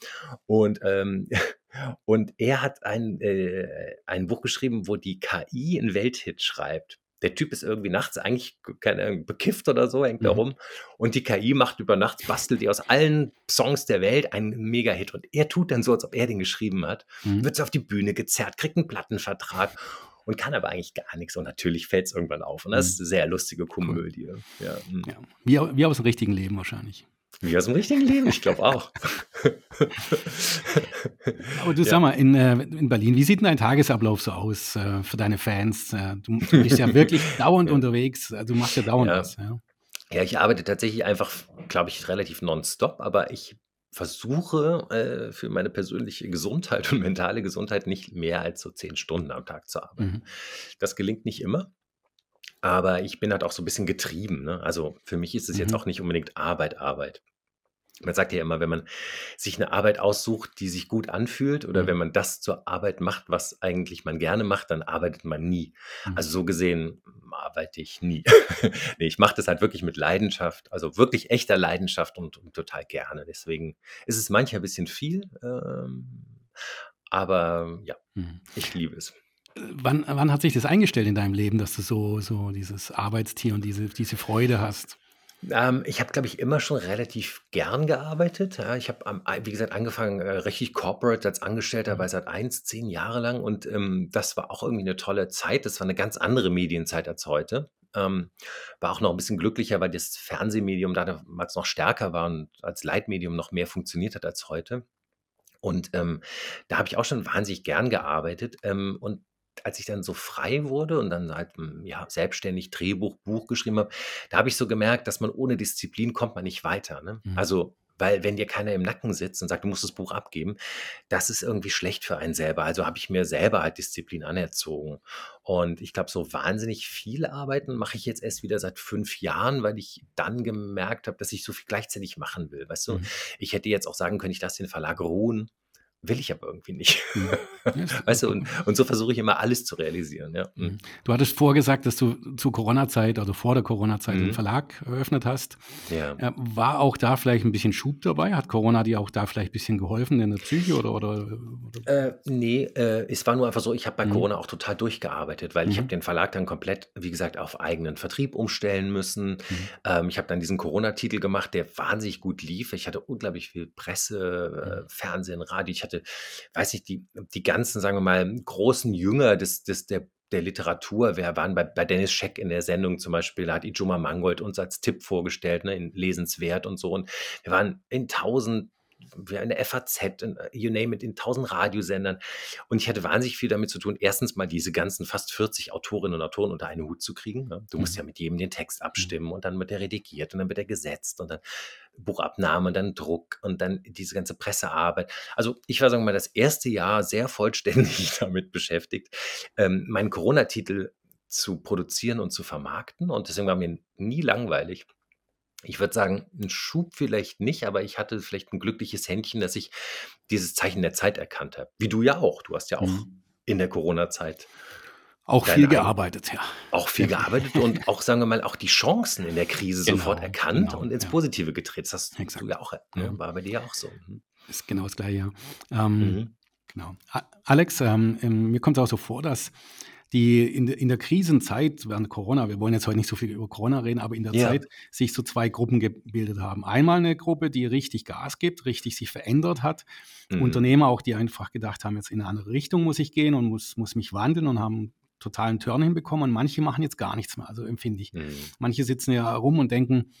Speaker 3: Und, ähm, und er hat ein, äh, ein Buch geschrieben, wo die KI einen Welthit schreibt. Der Typ ist irgendwie nachts eigentlich, keine Ahnung, bekifft oder so, hängt da
Speaker 2: Mhm.
Speaker 3: rum. Und die KI macht über Nacht, bastelt die aus allen Songs der Welt einen Mega-Hit. Und er tut dann so, als ob er den geschrieben hat,
Speaker 2: Mhm.
Speaker 3: wird so auf die Bühne gezerrt, kriegt einen Plattenvertrag und kann aber eigentlich gar nichts. Und natürlich fällt es irgendwann auf. Und das ist eine sehr lustige Komödie. Ja, mm.
Speaker 2: Ja. Wie, wie aus dem richtigen Leben wahrscheinlich.
Speaker 3: Wie aus dem richtigen Leben, ich glaube auch.
Speaker 2: Aber du
Speaker 3: Ja.
Speaker 2: sag mal, in, äh, in Berlin, wie sieht denn dein Tagesablauf so aus äh, für deine Fans? Äh, du, du bist ja wirklich dauernd unterwegs, du machst ja dauernd
Speaker 3: Ja.
Speaker 2: was. Ja.
Speaker 3: Ja, ich arbeite tatsächlich einfach, glaube ich, relativ nonstop, aber ich versuche äh, für meine persönliche Gesundheit und mentale Gesundheit nicht mehr als so zehn Stunden am Tag zu arbeiten.
Speaker 2: Mhm.
Speaker 3: Das gelingt nicht immer, aber ich bin halt auch so ein bisschen getrieben. Ne? Also für mich ist es jetzt
Speaker 2: Mhm.
Speaker 3: auch nicht unbedingt Arbeit, Arbeit. Man sagt ja immer, wenn man sich eine Arbeit aussucht, die sich gut anfühlt, oder
Speaker 2: Mhm.
Speaker 3: wenn man das zur Arbeit macht, was eigentlich man gerne macht, dann arbeitet man nie.
Speaker 2: Mhm.
Speaker 3: Also so gesehen mm, arbeite ich nie. nee, ich mache das halt wirklich mit Leidenschaft, also wirklich echter Leidenschaft und, und total gerne. Deswegen ist es manchmal ein bisschen viel, ähm, aber ja, mhm. ich liebe es.
Speaker 2: Wann, wann hat sich das eingestellt in deinem Leben, dass du so, so dieses Arbeitstier und diese, diese Freude hast?
Speaker 3: Ähm, ich habe, glaube ich, immer schon relativ gern gearbeitet. Ja, ich habe, wie gesagt, angefangen äh, richtig corporate als Angestellter bei seit 1 10 Jahre lang und ähm, das war auch irgendwie eine tolle Zeit. Das war eine ganz andere Medienzeit als heute. Ähm, war auch noch ein bisschen glücklicher, weil das Fernsehmedium damals noch stärker war und als Leitmedium noch mehr funktioniert hat als heute. Und ähm, da habe ich auch schon wahnsinnig gern gearbeitet. Ähm, und als ich dann so frei wurde und dann halt hm, ja, selbstständig Drehbuch, Buch geschrieben habe, da habe ich so gemerkt, dass man ohne Disziplin kommt man nicht weiter. Ne? Mhm. Also weil wenn dir keiner im Nacken sitzt und sagt, du musst das Buch abgeben, das ist irgendwie schlecht für einen selber. Also habe ich mir selber halt Disziplin anerzogen. Und ich glaube, so wahnsinnig viele Arbeiten mache ich jetzt erst wieder seit fünf Jahren, weil ich dann gemerkt habe, dass ich so viel gleichzeitig machen will. Weißt du, mhm. ich hätte jetzt auch sagen können, ich lasse den Verlag ruhen will ich aber irgendwie nicht. Mhm. weißt du, und, und so versuche ich immer alles zu realisieren. Ja. Mhm.
Speaker 2: mhm. Du hattest vorgesagt, dass du zu Corona-Zeit, also vor der Corona-Zeit, mhm. einen Verlag eröffnet hast. Ja. Äh, war auch da vielleicht ein bisschen Schub dabei? Hat Corona dir auch da vielleicht ein bisschen geholfen in der Psyche oder? oder,
Speaker 3: oder? Äh, nee, äh, es war nur einfach so, ich habe bei mhm. Corona auch total durchgearbeitet, weil ich habe mhm. den Verlag dann komplett, wie gesagt, auf eigenen Vertrieb umstellen müssen. Ähm, ich habe dann diesen Corona-Titel gemacht, der wahnsinnig gut lief. Ich hatte unglaublich viel Presse, äh, Fernsehen, Radio. Ich hatte weiß ich, die, die ganzen, sagen wir mal, großen Jünger des, des, der, der Literatur, wir waren bei, bei Dennis Scheck in der Sendung zum Beispiel, da hat Ijoma Mangold uns als Tipp vorgestellt, ne, in Lesenswert und so. Und wir waren in tausend in der FAZ, in, you name it, in tausend Radiosendern. Und ich hatte wahnsinnig viel damit zu tun, erstens mal diese ganzen fast 40 Autorinnen und Autoren unter einen Hut zu kriegen. Ne? Du musst mhm. ja mit jedem den Text mhm. abstimmen und dann wird er redigiert und dann wird er gesetzt und dann Buchabnahme und dann Druck und dann diese ganze Pressearbeit. Also ich war, sagen wir mal, das erste Jahr sehr vollständig damit beschäftigt, ähm, meinen Corona-Titel zu produzieren und zu vermarkten. Und deswegen war mir nie langweilig. Ich würde sagen, ein Schub vielleicht nicht, aber ich hatte vielleicht ein glückliches Händchen, dass ich dieses Zeichen der Zeit erkannt habe. Wie du ja auch. Du hast ja auch mhm. in der Corona-Zeit
Speaker 2: auch viel gearbeitet, ja.
Speaker 3: Auch viel gearbeitet und auch, sagen wir mal, auch die Chancen in der Krise genau, sofort erkannt genau, und ins Positive gedreht. Das hast Exakt. du ja auch, ne? war bei dir ja auch so.
Speaker 2: Mhm. Ist genau das Gleiche, ja. Ähm, mhm. Genau. Alex, ähm, ähm mir kommt es auch so vor, dass die in, in der Krisenzeit während Corona, wir wollen jetzt heute nicht so viel über Corona reden, aber in der ja. Zeit sich so zwei Gruppen gebildet haben. Einmal eine Gruppe, die richtig Gas gibt, richtig sich verändert hat. Mhm. Unternehmer auch, die einfach gedacht haben, jetzt in eine andere Richtung muss ich gehen und muss, muss mich wandeln und haben totalen Turn hinbekommen. Und manche machen jetzt gar nichts mehr, also empfinde ich. Mhm. Manche sitzen ja rum und denken,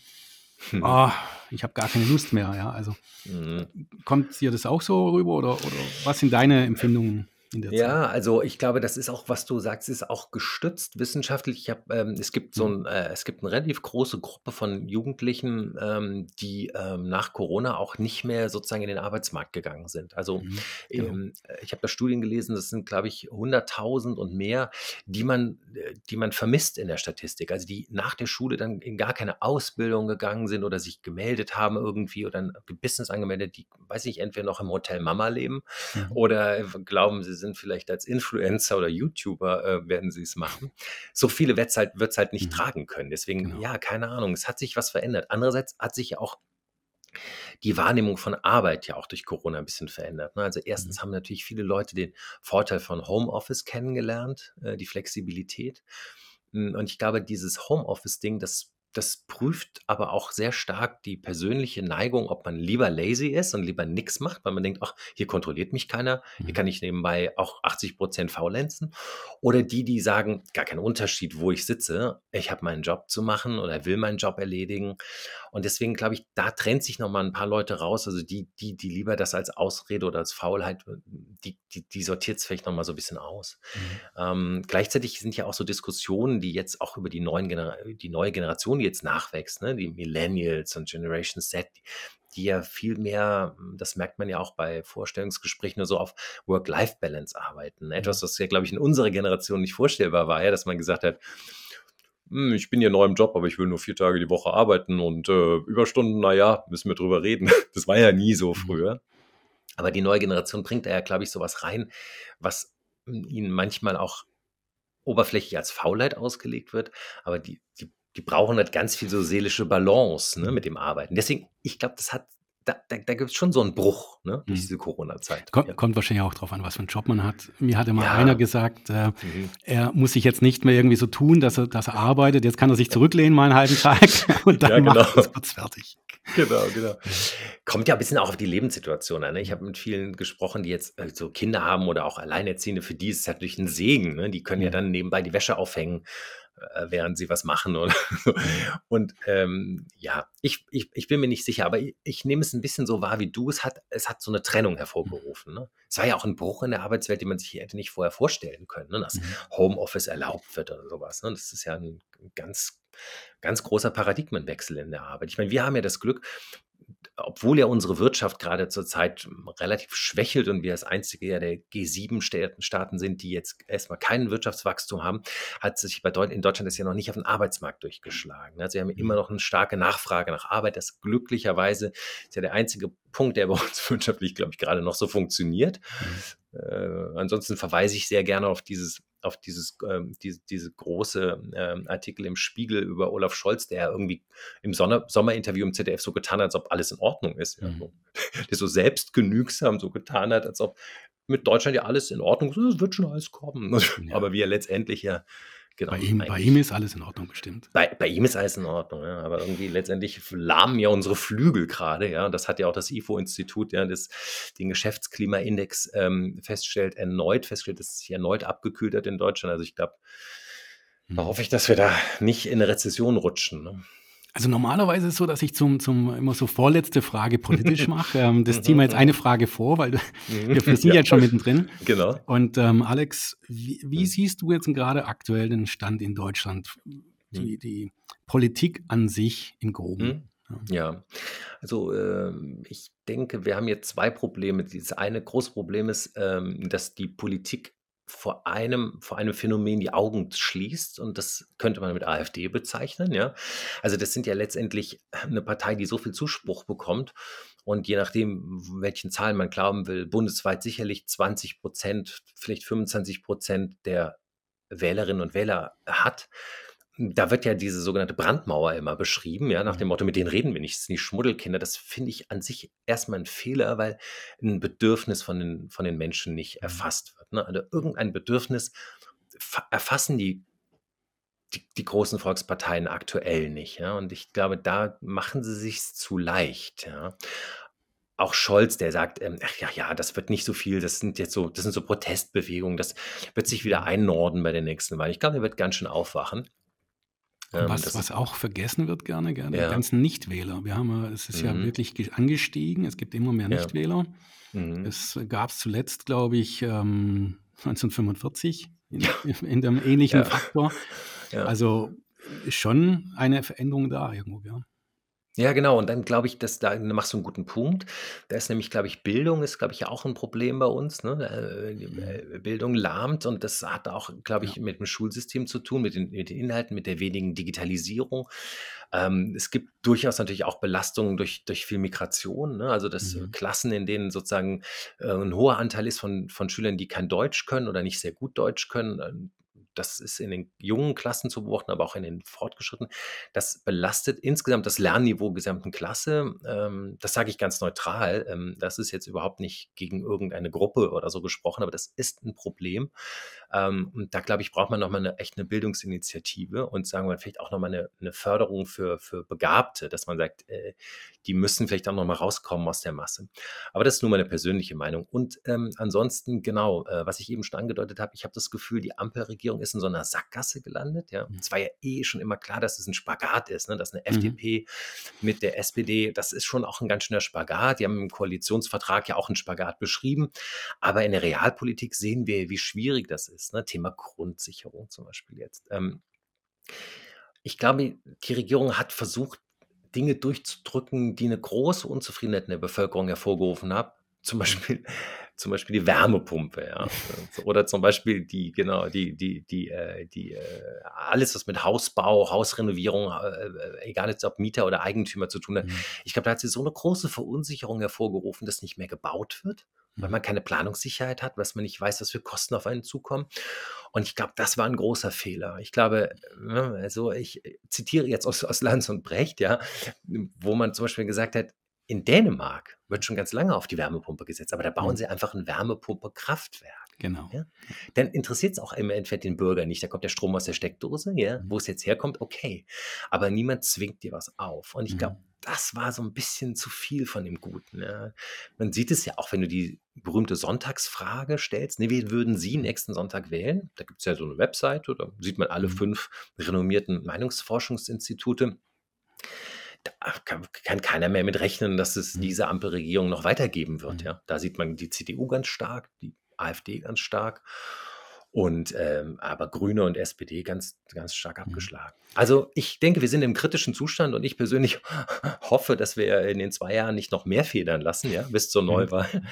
Speaker 2: Oh, ich habe gar keine Lust mehr. Ja, also mhm. kommt dir das auch so rüber oder, oder was sind deine Empfindungen?
Speaker 3: In der Zeit. Ja, also ich glaube, das ist auch, was du sagst, ist auch gestützt wissenschaftlich. Ich habe, ähm, es gibt so mhm. ein, äh, es gibt eine relativ große Gruppe von Jugendlichen, ähm, die ähm, nach Corona auch nicht mehr sozusagen in den Arbeitsmarkt gegangen sind. Also mhm, genau. ähm, ich habe da Studien gelesen, das sind, glaube ich, 100.000 und mehr, die man, äh, die man vermisst in der Statistik. Also die nach der Schule dann in gar keine Ausbildung gegangen sind oder sich gemeldet haben irgendwie oder ein Business angemeldet, die, weiß ich, entweder noch im Hotel Mama leben mhm. oder glauben, sie sind vielleicht als Influencer oder YouTuber äh, werden sie es machen. So viele wird es halt, wird's halt nicht mhm. tragen können. Deswegen, genau. ja, keine Ahnung, es hat sich was verändert. Andererseits hat sich ja auch die Wahrnehmung von Arbeit ja auch durch Corona ein bisschen verändert. Ne? Also erstens mhm. haben natürlich viele Leute den Vorteil von Homeoffice kennengelernt, äh, die Flexibilität. Hm, und ich glaube, dieses Homeoffice-Ding, das das prüft aber auch sehr stark die persönliche Neigung, ob man lieber lazy ist und lieber nichts macht, weil man denkt, ach, hier kontrolliert mich keiner, hier mhm. kann ich nebenbei auch 80 Prozent faulenzen. Oder die, die sagen, gar kein Unterschied, wo ich sitze, ich habe meinen Job zu machen oder will meinen Job erledigen. Und deswegen glaube ich, da trennt sich nochmal ein paar Leute raus. Also die, die, die lieber das als Ausrede oder als Faulheit, die, die, die sortiert es vielleicht nochmal so ein bisschen aus. Mhm. Ähm, gleichzeitig sind ja auch so Diskussionen, die jetzt auch über die, neuen Genera die neue Generation, die jetzt nachwächst, ne? die Millennials und Generation Z, die, die ja viel mehr, das merkt man ja auch bei Vorstellungsgesprächen, nur so auf Work-Life-Balance arbeiten. Etwas, mhm. was ja, glaube ich, in unserer Generation nicht vorstellbar war, ja, dass man gesagt hat, hm, ich bin hier neu im Job, aber ich will nur vier Tage die Woche arbeiten und äh, Überstunden, naja, müssen wir drüber reden. Das war ja nie so mhm. früher. Aber die neue Generation bringt da ja, glaube ich, sowas rein, was ihnen manchmal auch oberflächlich als Faulheit ausgelegt wird, aber die, die, die brauchen halt ganz viel so seelische Balance ne, mit dem Arbeiten. Deswegen, ich glaube, das hat da, da, da gibt es schon so einen Bruch ne, durch
Speaker 2: Mhm.
Speaker 3: diese Corona-Zeit.
Speaker 2: Kommt,
Speaker 3: Ja.
Speaker 2: kommt wahrscheinlich auch drauf an, was für einen Job man hat. Mir hatte mal
Speaker 3: Ja.
Speaker 2: einer gesagt, äh,
Speaker 3: Mhm.
Speaker 2: er muss sich jetzt nicht mehr irgendwie so tun, dass er, dass er arbeitet. Jetzt kann er sich zurücklehnen mal einen halben Tag und dann
Speaker 3: Ja,
Speaker 2: macht
Speaker 3: genau.
Speaker 2: er es fertig.
Speaker 3: Genau, genau. Kommt ja ein bisschen auch auf die Lebenssituation an. Ne? Ich habe mit vielen gesprochen, die jetzt äh, so Kinder haben oder auch Alleinerziehende. Für die ist es natürlich ein Segen. Ne? Die können ja
Speaker 2: Mhm.
Speaker 3: dann nebenbei die Wäsche aufhängen, während sie was machen. Oder so. Und ähm, ja, ich, ich, ich bin mir nicht sicher, aber ich, ich nehme es ein bisschen so wahr wie du. Es hat, es hat so eine Trennung hervorgerufen. Ne? Es war ja auch ein Bruch in der Arbeitswelt, den man sich hätte nicht vorher vorstellen können, ne? dass
Speaker 2: Mhm.
Speaker 3: Homeoffice erlaubt wird oder sowas. Ne? Das ist ja ein ganz, ganz großer Paradigmenwechsel in der Arbeit. Ich meine, wir haben ja das Glück, obwohl ja unsere Wirtschaft gerade zurzeit relativ schwächelt und wir das einzige ja der G7-Staaten sind, die jetzt erstmal kein Wirtschaftswachstum haben, hat sich bei Deut in Deutschland das ja noch nicht auf den Arbeitsmarkt durchgeschlagen. Also wir haben immer noch eine starke Nachfrage nach Arbeit. Das glücklicherweise ist ja der einzige Punkt, der bei uns wirtschaftlich, glaube ich, gerade noch so funktioniert. Äh, ansonsten verweise ich sehr gerne auf dieses, auf dieses, ähm, diese, diese große ähm, Artikel im Spiegel über Olaf Scholz, der irgendwie im Sonne, Sommerinterview im ZDF so getan hat, als ob alles in Ordnung ist. Ja.
Speaker 2: Mhm.
Speaker 3: Der so selbstgenügsam so getan hat, als ob mit Deutschland ja alles in Ordnung ist. Es wird schon alles kommen.
Speaker 2: Ja.
Speaker 3: Aber wir letztendlich ja, genau.
Speaker 2: Bei ihm, bei ihm ist alles in Ordnung bestimmt.
Speaker 3: bei, bei ihm ist alles in Ordnung, ja, aber irgendwie letztendlich lahmen ja unsere Flügel gerade, ja. Das hat ja auch das IFO-Institut, ja, das den Geschäftsklimaindex ähm, feststellt, erneut feststellt, dass es sich erneut abgekühlt hat in Deutschland. Also ich glaube, da
Speaker 2: Mhm.
Speaker 3: hoffe ich, dass wir da nicht in eine Rezession rutschen. Ne?
Speaker 2: Also normalerweise ist es so, dass ich zum, zum immer so vorletzte Frage politisch mache. Ähm, das
Speaker 3: Mhm,
Speaker 2: ziehen wir jetzt
Speaker 3: mhm.
Speaker 2: eine Frage vor, weil du- wir sind
Speaker 3: Ja,
Speaker 2: jetzt schon mittendrin.
Speaker 3: Genau.
Speaker 2: Und ähm, Alex, wie, wie
Speaker 3: Mhm.
Speaker 2: siehst du jetzt gerade aktuell den Stand in Deutschland? Die, die Politik an sich im Groben.
Speaker 3: Hm? Ja, also ähm, ich denke, wir haben jetzt zwei Probleme. Dieses eine große Problem ist, ähm, dass die Politik vor einem, vor einem Phänomen die Augen schließt und das könnte man mit AfD bezeichnen, ja. Also das sind ja letztendlich eine Partei, die so viel Zuspruch bekommt und je nachdem, welchen Zahlen man glauben will, bundesweit sicherlich 20 Prozent, vielleicht 25 Prozent der Wählerinnen und Wähler hat. Da wird ja diese sogenannte Brandmauer immer beschrieben, ja, nach dem Motto, mit denen reden wir nicht, das sind die Schmuddelkinder. Das finde ich an sich erstmal ein Fehler, weil ein Bedürfnis von den, von den Menschen nicht erfasst wird. Ne? Also irgendein Bedürfnis fa- erfassen die, die, die großen Volksparteien aktuell nicht. Ja? Und ich glaube, da machen sie sich zu leicht. Ja? Auch Scholz, der sagt, ähm, ach ja, ja, das wird nicht so viel, das sind jetzt so, das sind so Protestbewegungen, das wird sich wieder einnorden bei den nächsten Wahlen. Ich glaube, er wird ganz schön aufwachen. Ähm,
Speaker 2: was, was auch vergessen wird gerne, gerne die
Speaker 3: Ja.
Speaker 2: ganzen Nichtwähler. Wir haben, ja- es ist ja
Speaker 3: Mhm.
Speaker 2: wirklich ge- angestiegen. Es gibt immer mehr
Speaker 3: Ja.
Speaker 2: Nichtwähler.
Speaker 3: Mhm.
Speaker 2: Es gab es zuletzt, glaube ich, ähm, 1945 in, in dem ähnlichen
Speaker 3: Ja.
Speaker 2: Faktor.
Speaker 3: Ja.
Speaker 2: Also schon eine Veränderung da irgendwo, ja.
Speaker 3: Ja, genau. Und dann glaube ich, dass da machst du einen guten Punkt. Da ist nämlich, glaube ich, Bildung ist, glaube ich, ja auch ein Problem bei uns. Ne? Äh, die, äh, Bildung lahmt und das hat auch, glaube ich, mit dem Schulsystem zu tun, mit den, mit den Inhalten, mit der wenigen Digitalisierung. Ähm, es gibt durchaus natürlich auch Belastungen durch, durch viel Migration. Ne? Also dass
Speaker 2: Mhm.
Speaker 3: Klassen, in denen sozusagen äh, ein hoher Anteil ist von, von Schülern, die kein Deutsch können oder nicht sehr gut Deutsch können. Das ist in den jungen Klassen zu beobachten, aber auch in den fortgeschrittenen. Das belastet insgesamt das Lernniveau gesamten Klasse. Ähm, das sage ich ganz neutral. Ähm, das ist jetzt überhaupt nicht gegen irgendeine Gruppe oder so gesprochen, aber das ist ein Problem. Ähm, und da glaube ich, braucht man nochmal eine echt eine Bildungsinitiative und sagen wir vielleicht auch nochmal eine, eine Förderung für, für Begabte, dass man sagt, äh, die müssen vielleicht auch nochmal rauskommen aus der Masse. Aber das ist nur meine persönliche Meinung. Und ähm, ansonsten, genau, äh, was ich eben schon angedeutet habe, ich habe das Gefühl, die Ampelregierung ist in so einer Sackgasse gelandet. Ja?
Speaker 2: Mhm.
Speaker 3: Es war ja eh schon immer klar, dass es ein Spagat ist, ne? dass eine
Speaker 2: Mhm.
Speaker 3: FDP mit der SPD, das ist schon auch ein ganz schöner Spagat. Die haben im Koalitionsvertrag ja auch einen Spagat beschrieben. Aber in der Realpolitik sehen wir, wie schwierig das ist. Ne? Thema Grundsicherung zum Beispiel jetzt. Ähm, ich glaube, die Regierung hat versucht, Dinge durchzudrücken, die eine große Unzufriedenheit in der Bevölkerung hervorgerufen haben. Zum Beispiel, zum Beispiel die Wärmepumpe, ja. Oder zum Beispiel die, genau, die, die, die, äh, die, äh, alles, was mit Hausbau, Hausrenovierung, äh, egal jetzt ob Mieter oder Eigentümer zu tun hat.
Speaker 2: Mhm.
Speaker 3: Ich glaube, da hat sie so eine große Verunsicherung hervorgerufen, dass nicht mehr gebaut wird, weil
Speaker 2: Mhm.
Speaker 3: man keine Planungssicherheit hat, was man nicht weiß, was für Kosten auf einen zukommen. Und ich glaube, das war ein großer Fehler. Ich glaube, ne, also ich zitiere jetzt aus, aus Lanz und Brecht, ja, wo man zum Beispiel gesagt hat, in Dänemark wird schon ganz lange auf die Wärmepumpe gesetzt, aber da bauen
Speaker 2: Mhm.
Speaker 3: sie einfach ein Wärmepumpe-Kraftwerk.
Speaker 2: Genau.
Speaker 3: Ja. Dann interessiert es auch im Endeffekt den Bürger nicht. Da kommt der Strom aus der Steckdose, ja,
Speaker 2: Mhm.
Speaker 3: wo es jetzt herkommt, okay. Aber niemand zwingt dir was auf. Und ich
Speaker 2: Mhm.
Speaker 3: glaube, das war so ein bisschen zu viel von dem Guten. Ja. Man sieht es ja auch, wenn du die berühmte Sonntagsfrage stellst. Ne, wie würden Sie nächsten Sonntag wählen? Da gibt es ja so eine Webseite, da sieht man alle
Speaker 2: Mhm.
Speaker 3: fünf renommierten Meinungsforschungsinstitute. Da kann, kann keiner mehr mit rechnen, dass es
Speaker 2: Mhm.
Speaker 3: diese Ampelregierung noch weitergeben wird.
Speaker 2: Mhm.
Speaker 3: Ja. Da sieht man die CDU ganz stark, die AfD ganz stark und ähm, aber Grüne und SPD ganz, ganz stark
Speaker 2: Mhm.
Speaker 3: abgeschlagen. Also ich denke, wir sind im kritischen Zustand und ich persönlich hoffe, dass wir in den zwei Jahren nicht noch mehr federn lassen, ja, bis zur
Speaker 2: Mhm.
Speaker 3: Neuwahl.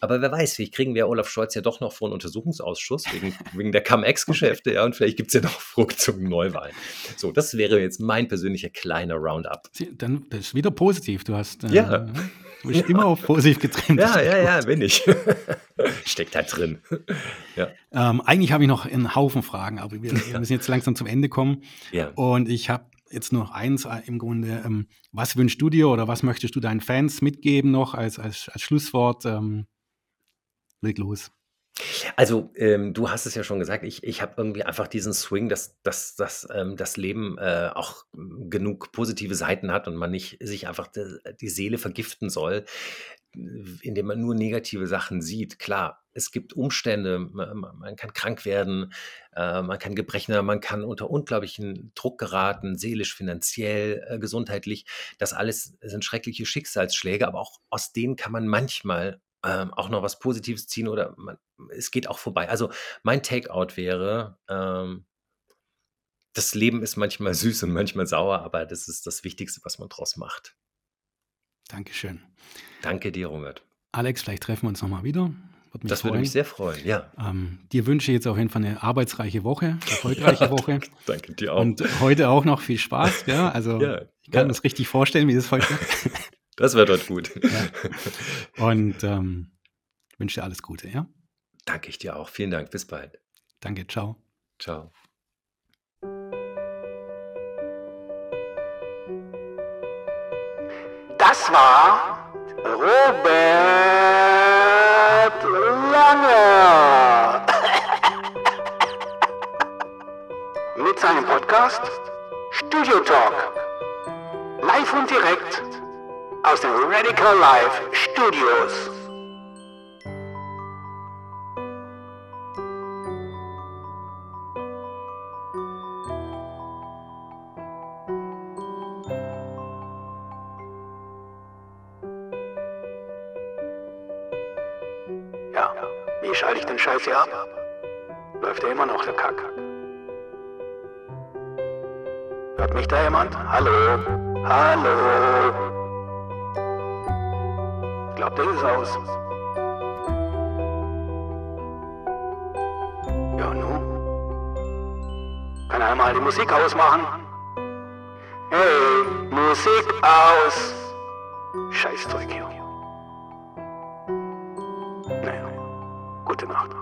Speaker 3: Aber wer weiß, vielleicht kriegen wir Olaf Scholz ja doch noch vor einen Untersuchungsausschuss wegen, wegen der Cum-Ex-Geschäfte, ja, und vielleicht gibt es ja noch Ruck zum Neuwahlen. So, das wäre jetzt mein persönlicher kleiner Roundup.
Speaker 2: Dann das ist wieder positiv. Du hast äh,
Speaker 3: Ja.
Speaker 2: Du bist immer auf positiv getrimmt.
Speaker 3: Ja, ja, ja, bin ich. Steckt da drin. Ja.
Speaker 2: Ähm, eigentlich habe ich noch einen Haufen Fragen, aber wir, wir müssen jetzt langsam zum Ende kommen.
Speaker 3: ja.
Speaker 2: Und ich habe jetzt nur noch eins äh, im Grunde. Ähm, was wünschst du dir oder was möchtest du deinen Fans mitgeben noch als, als, als Schlusswort? Ähm, leg los.
Speaker 3: Also, ähm, du hast es ja schon gesagt, ich, ich habe irgendwie einfach diesen Swing, dass, dass, dass ähm, das Leben äh, auch genug positive Seiten hat und man nicht sich einfach die, die Seele vergiften soll, indem man nur negative Sachen sieht. Klar, es gibt Umstände, man, man kann krank werden, äh, man kann Gebrechen man kann unter unglaublichen Druck geraten, seelisch, finanziell, äh, gesundheitlich. Das alles sind schreckliche Schicksalsschläge, aber auch aus denen kann man manchmal ähm, auch noch was Positives ziehen oder man, es geht auch vorbei. Also mein Takeout wäre, ähm, das Leben ist manchmal süß und manchmal sauer, aber das ist das Wichtigste, was man draus macht.
Speaker 2: Dankeschön.
Speaker 3: Danke dir, Robert.
Speaker 2: Alex, vielleicht treffen wir uns nochmal wieder. Würde
Speaker 3: Das würde
Speaker 2: freuen.
Speaker 3: mich sehr freuen. Ja,
Speaker 2: Ähm, dir wünsche ich jetzt auf jeden Fall eine arbeitsreiche Woche, erfolgreiche Woche.
Speaker 3: danke dir auch.
Speaker 2: Und heute auch noch viel Spaß. Ja, also
Speaker 3: ja,
Speaker 2: ich kann
Speaker 3: ja,
Speaker 2: das richtig vorstellen, wie das heute.
Speaker 3: das wird dort gut.
Speaker 2: Und ähm, wünsche dir alles Gute. Ja,
Speaker 3: danke ich dir auch. Vielen Dank. Bis bald.
Speaker 2: danke. Ciao.
Speaker 3: Ciao.
Speaker 4: Das war Robert Lange. Mit seinem Podcast Studio Talk. Live und direkt aus den Radical Life Studios. Ja, wie schalte ich den Scheiß hier ab? Läuft ja immer noch der Kack. Hört mich da jemand? Hallo? Hallo? Der ist aus. Ja, nun? Kann einer mal die Musik ausmachen? Hey, Musik aus! Scheißzeug hier. Naja, gute Nacht.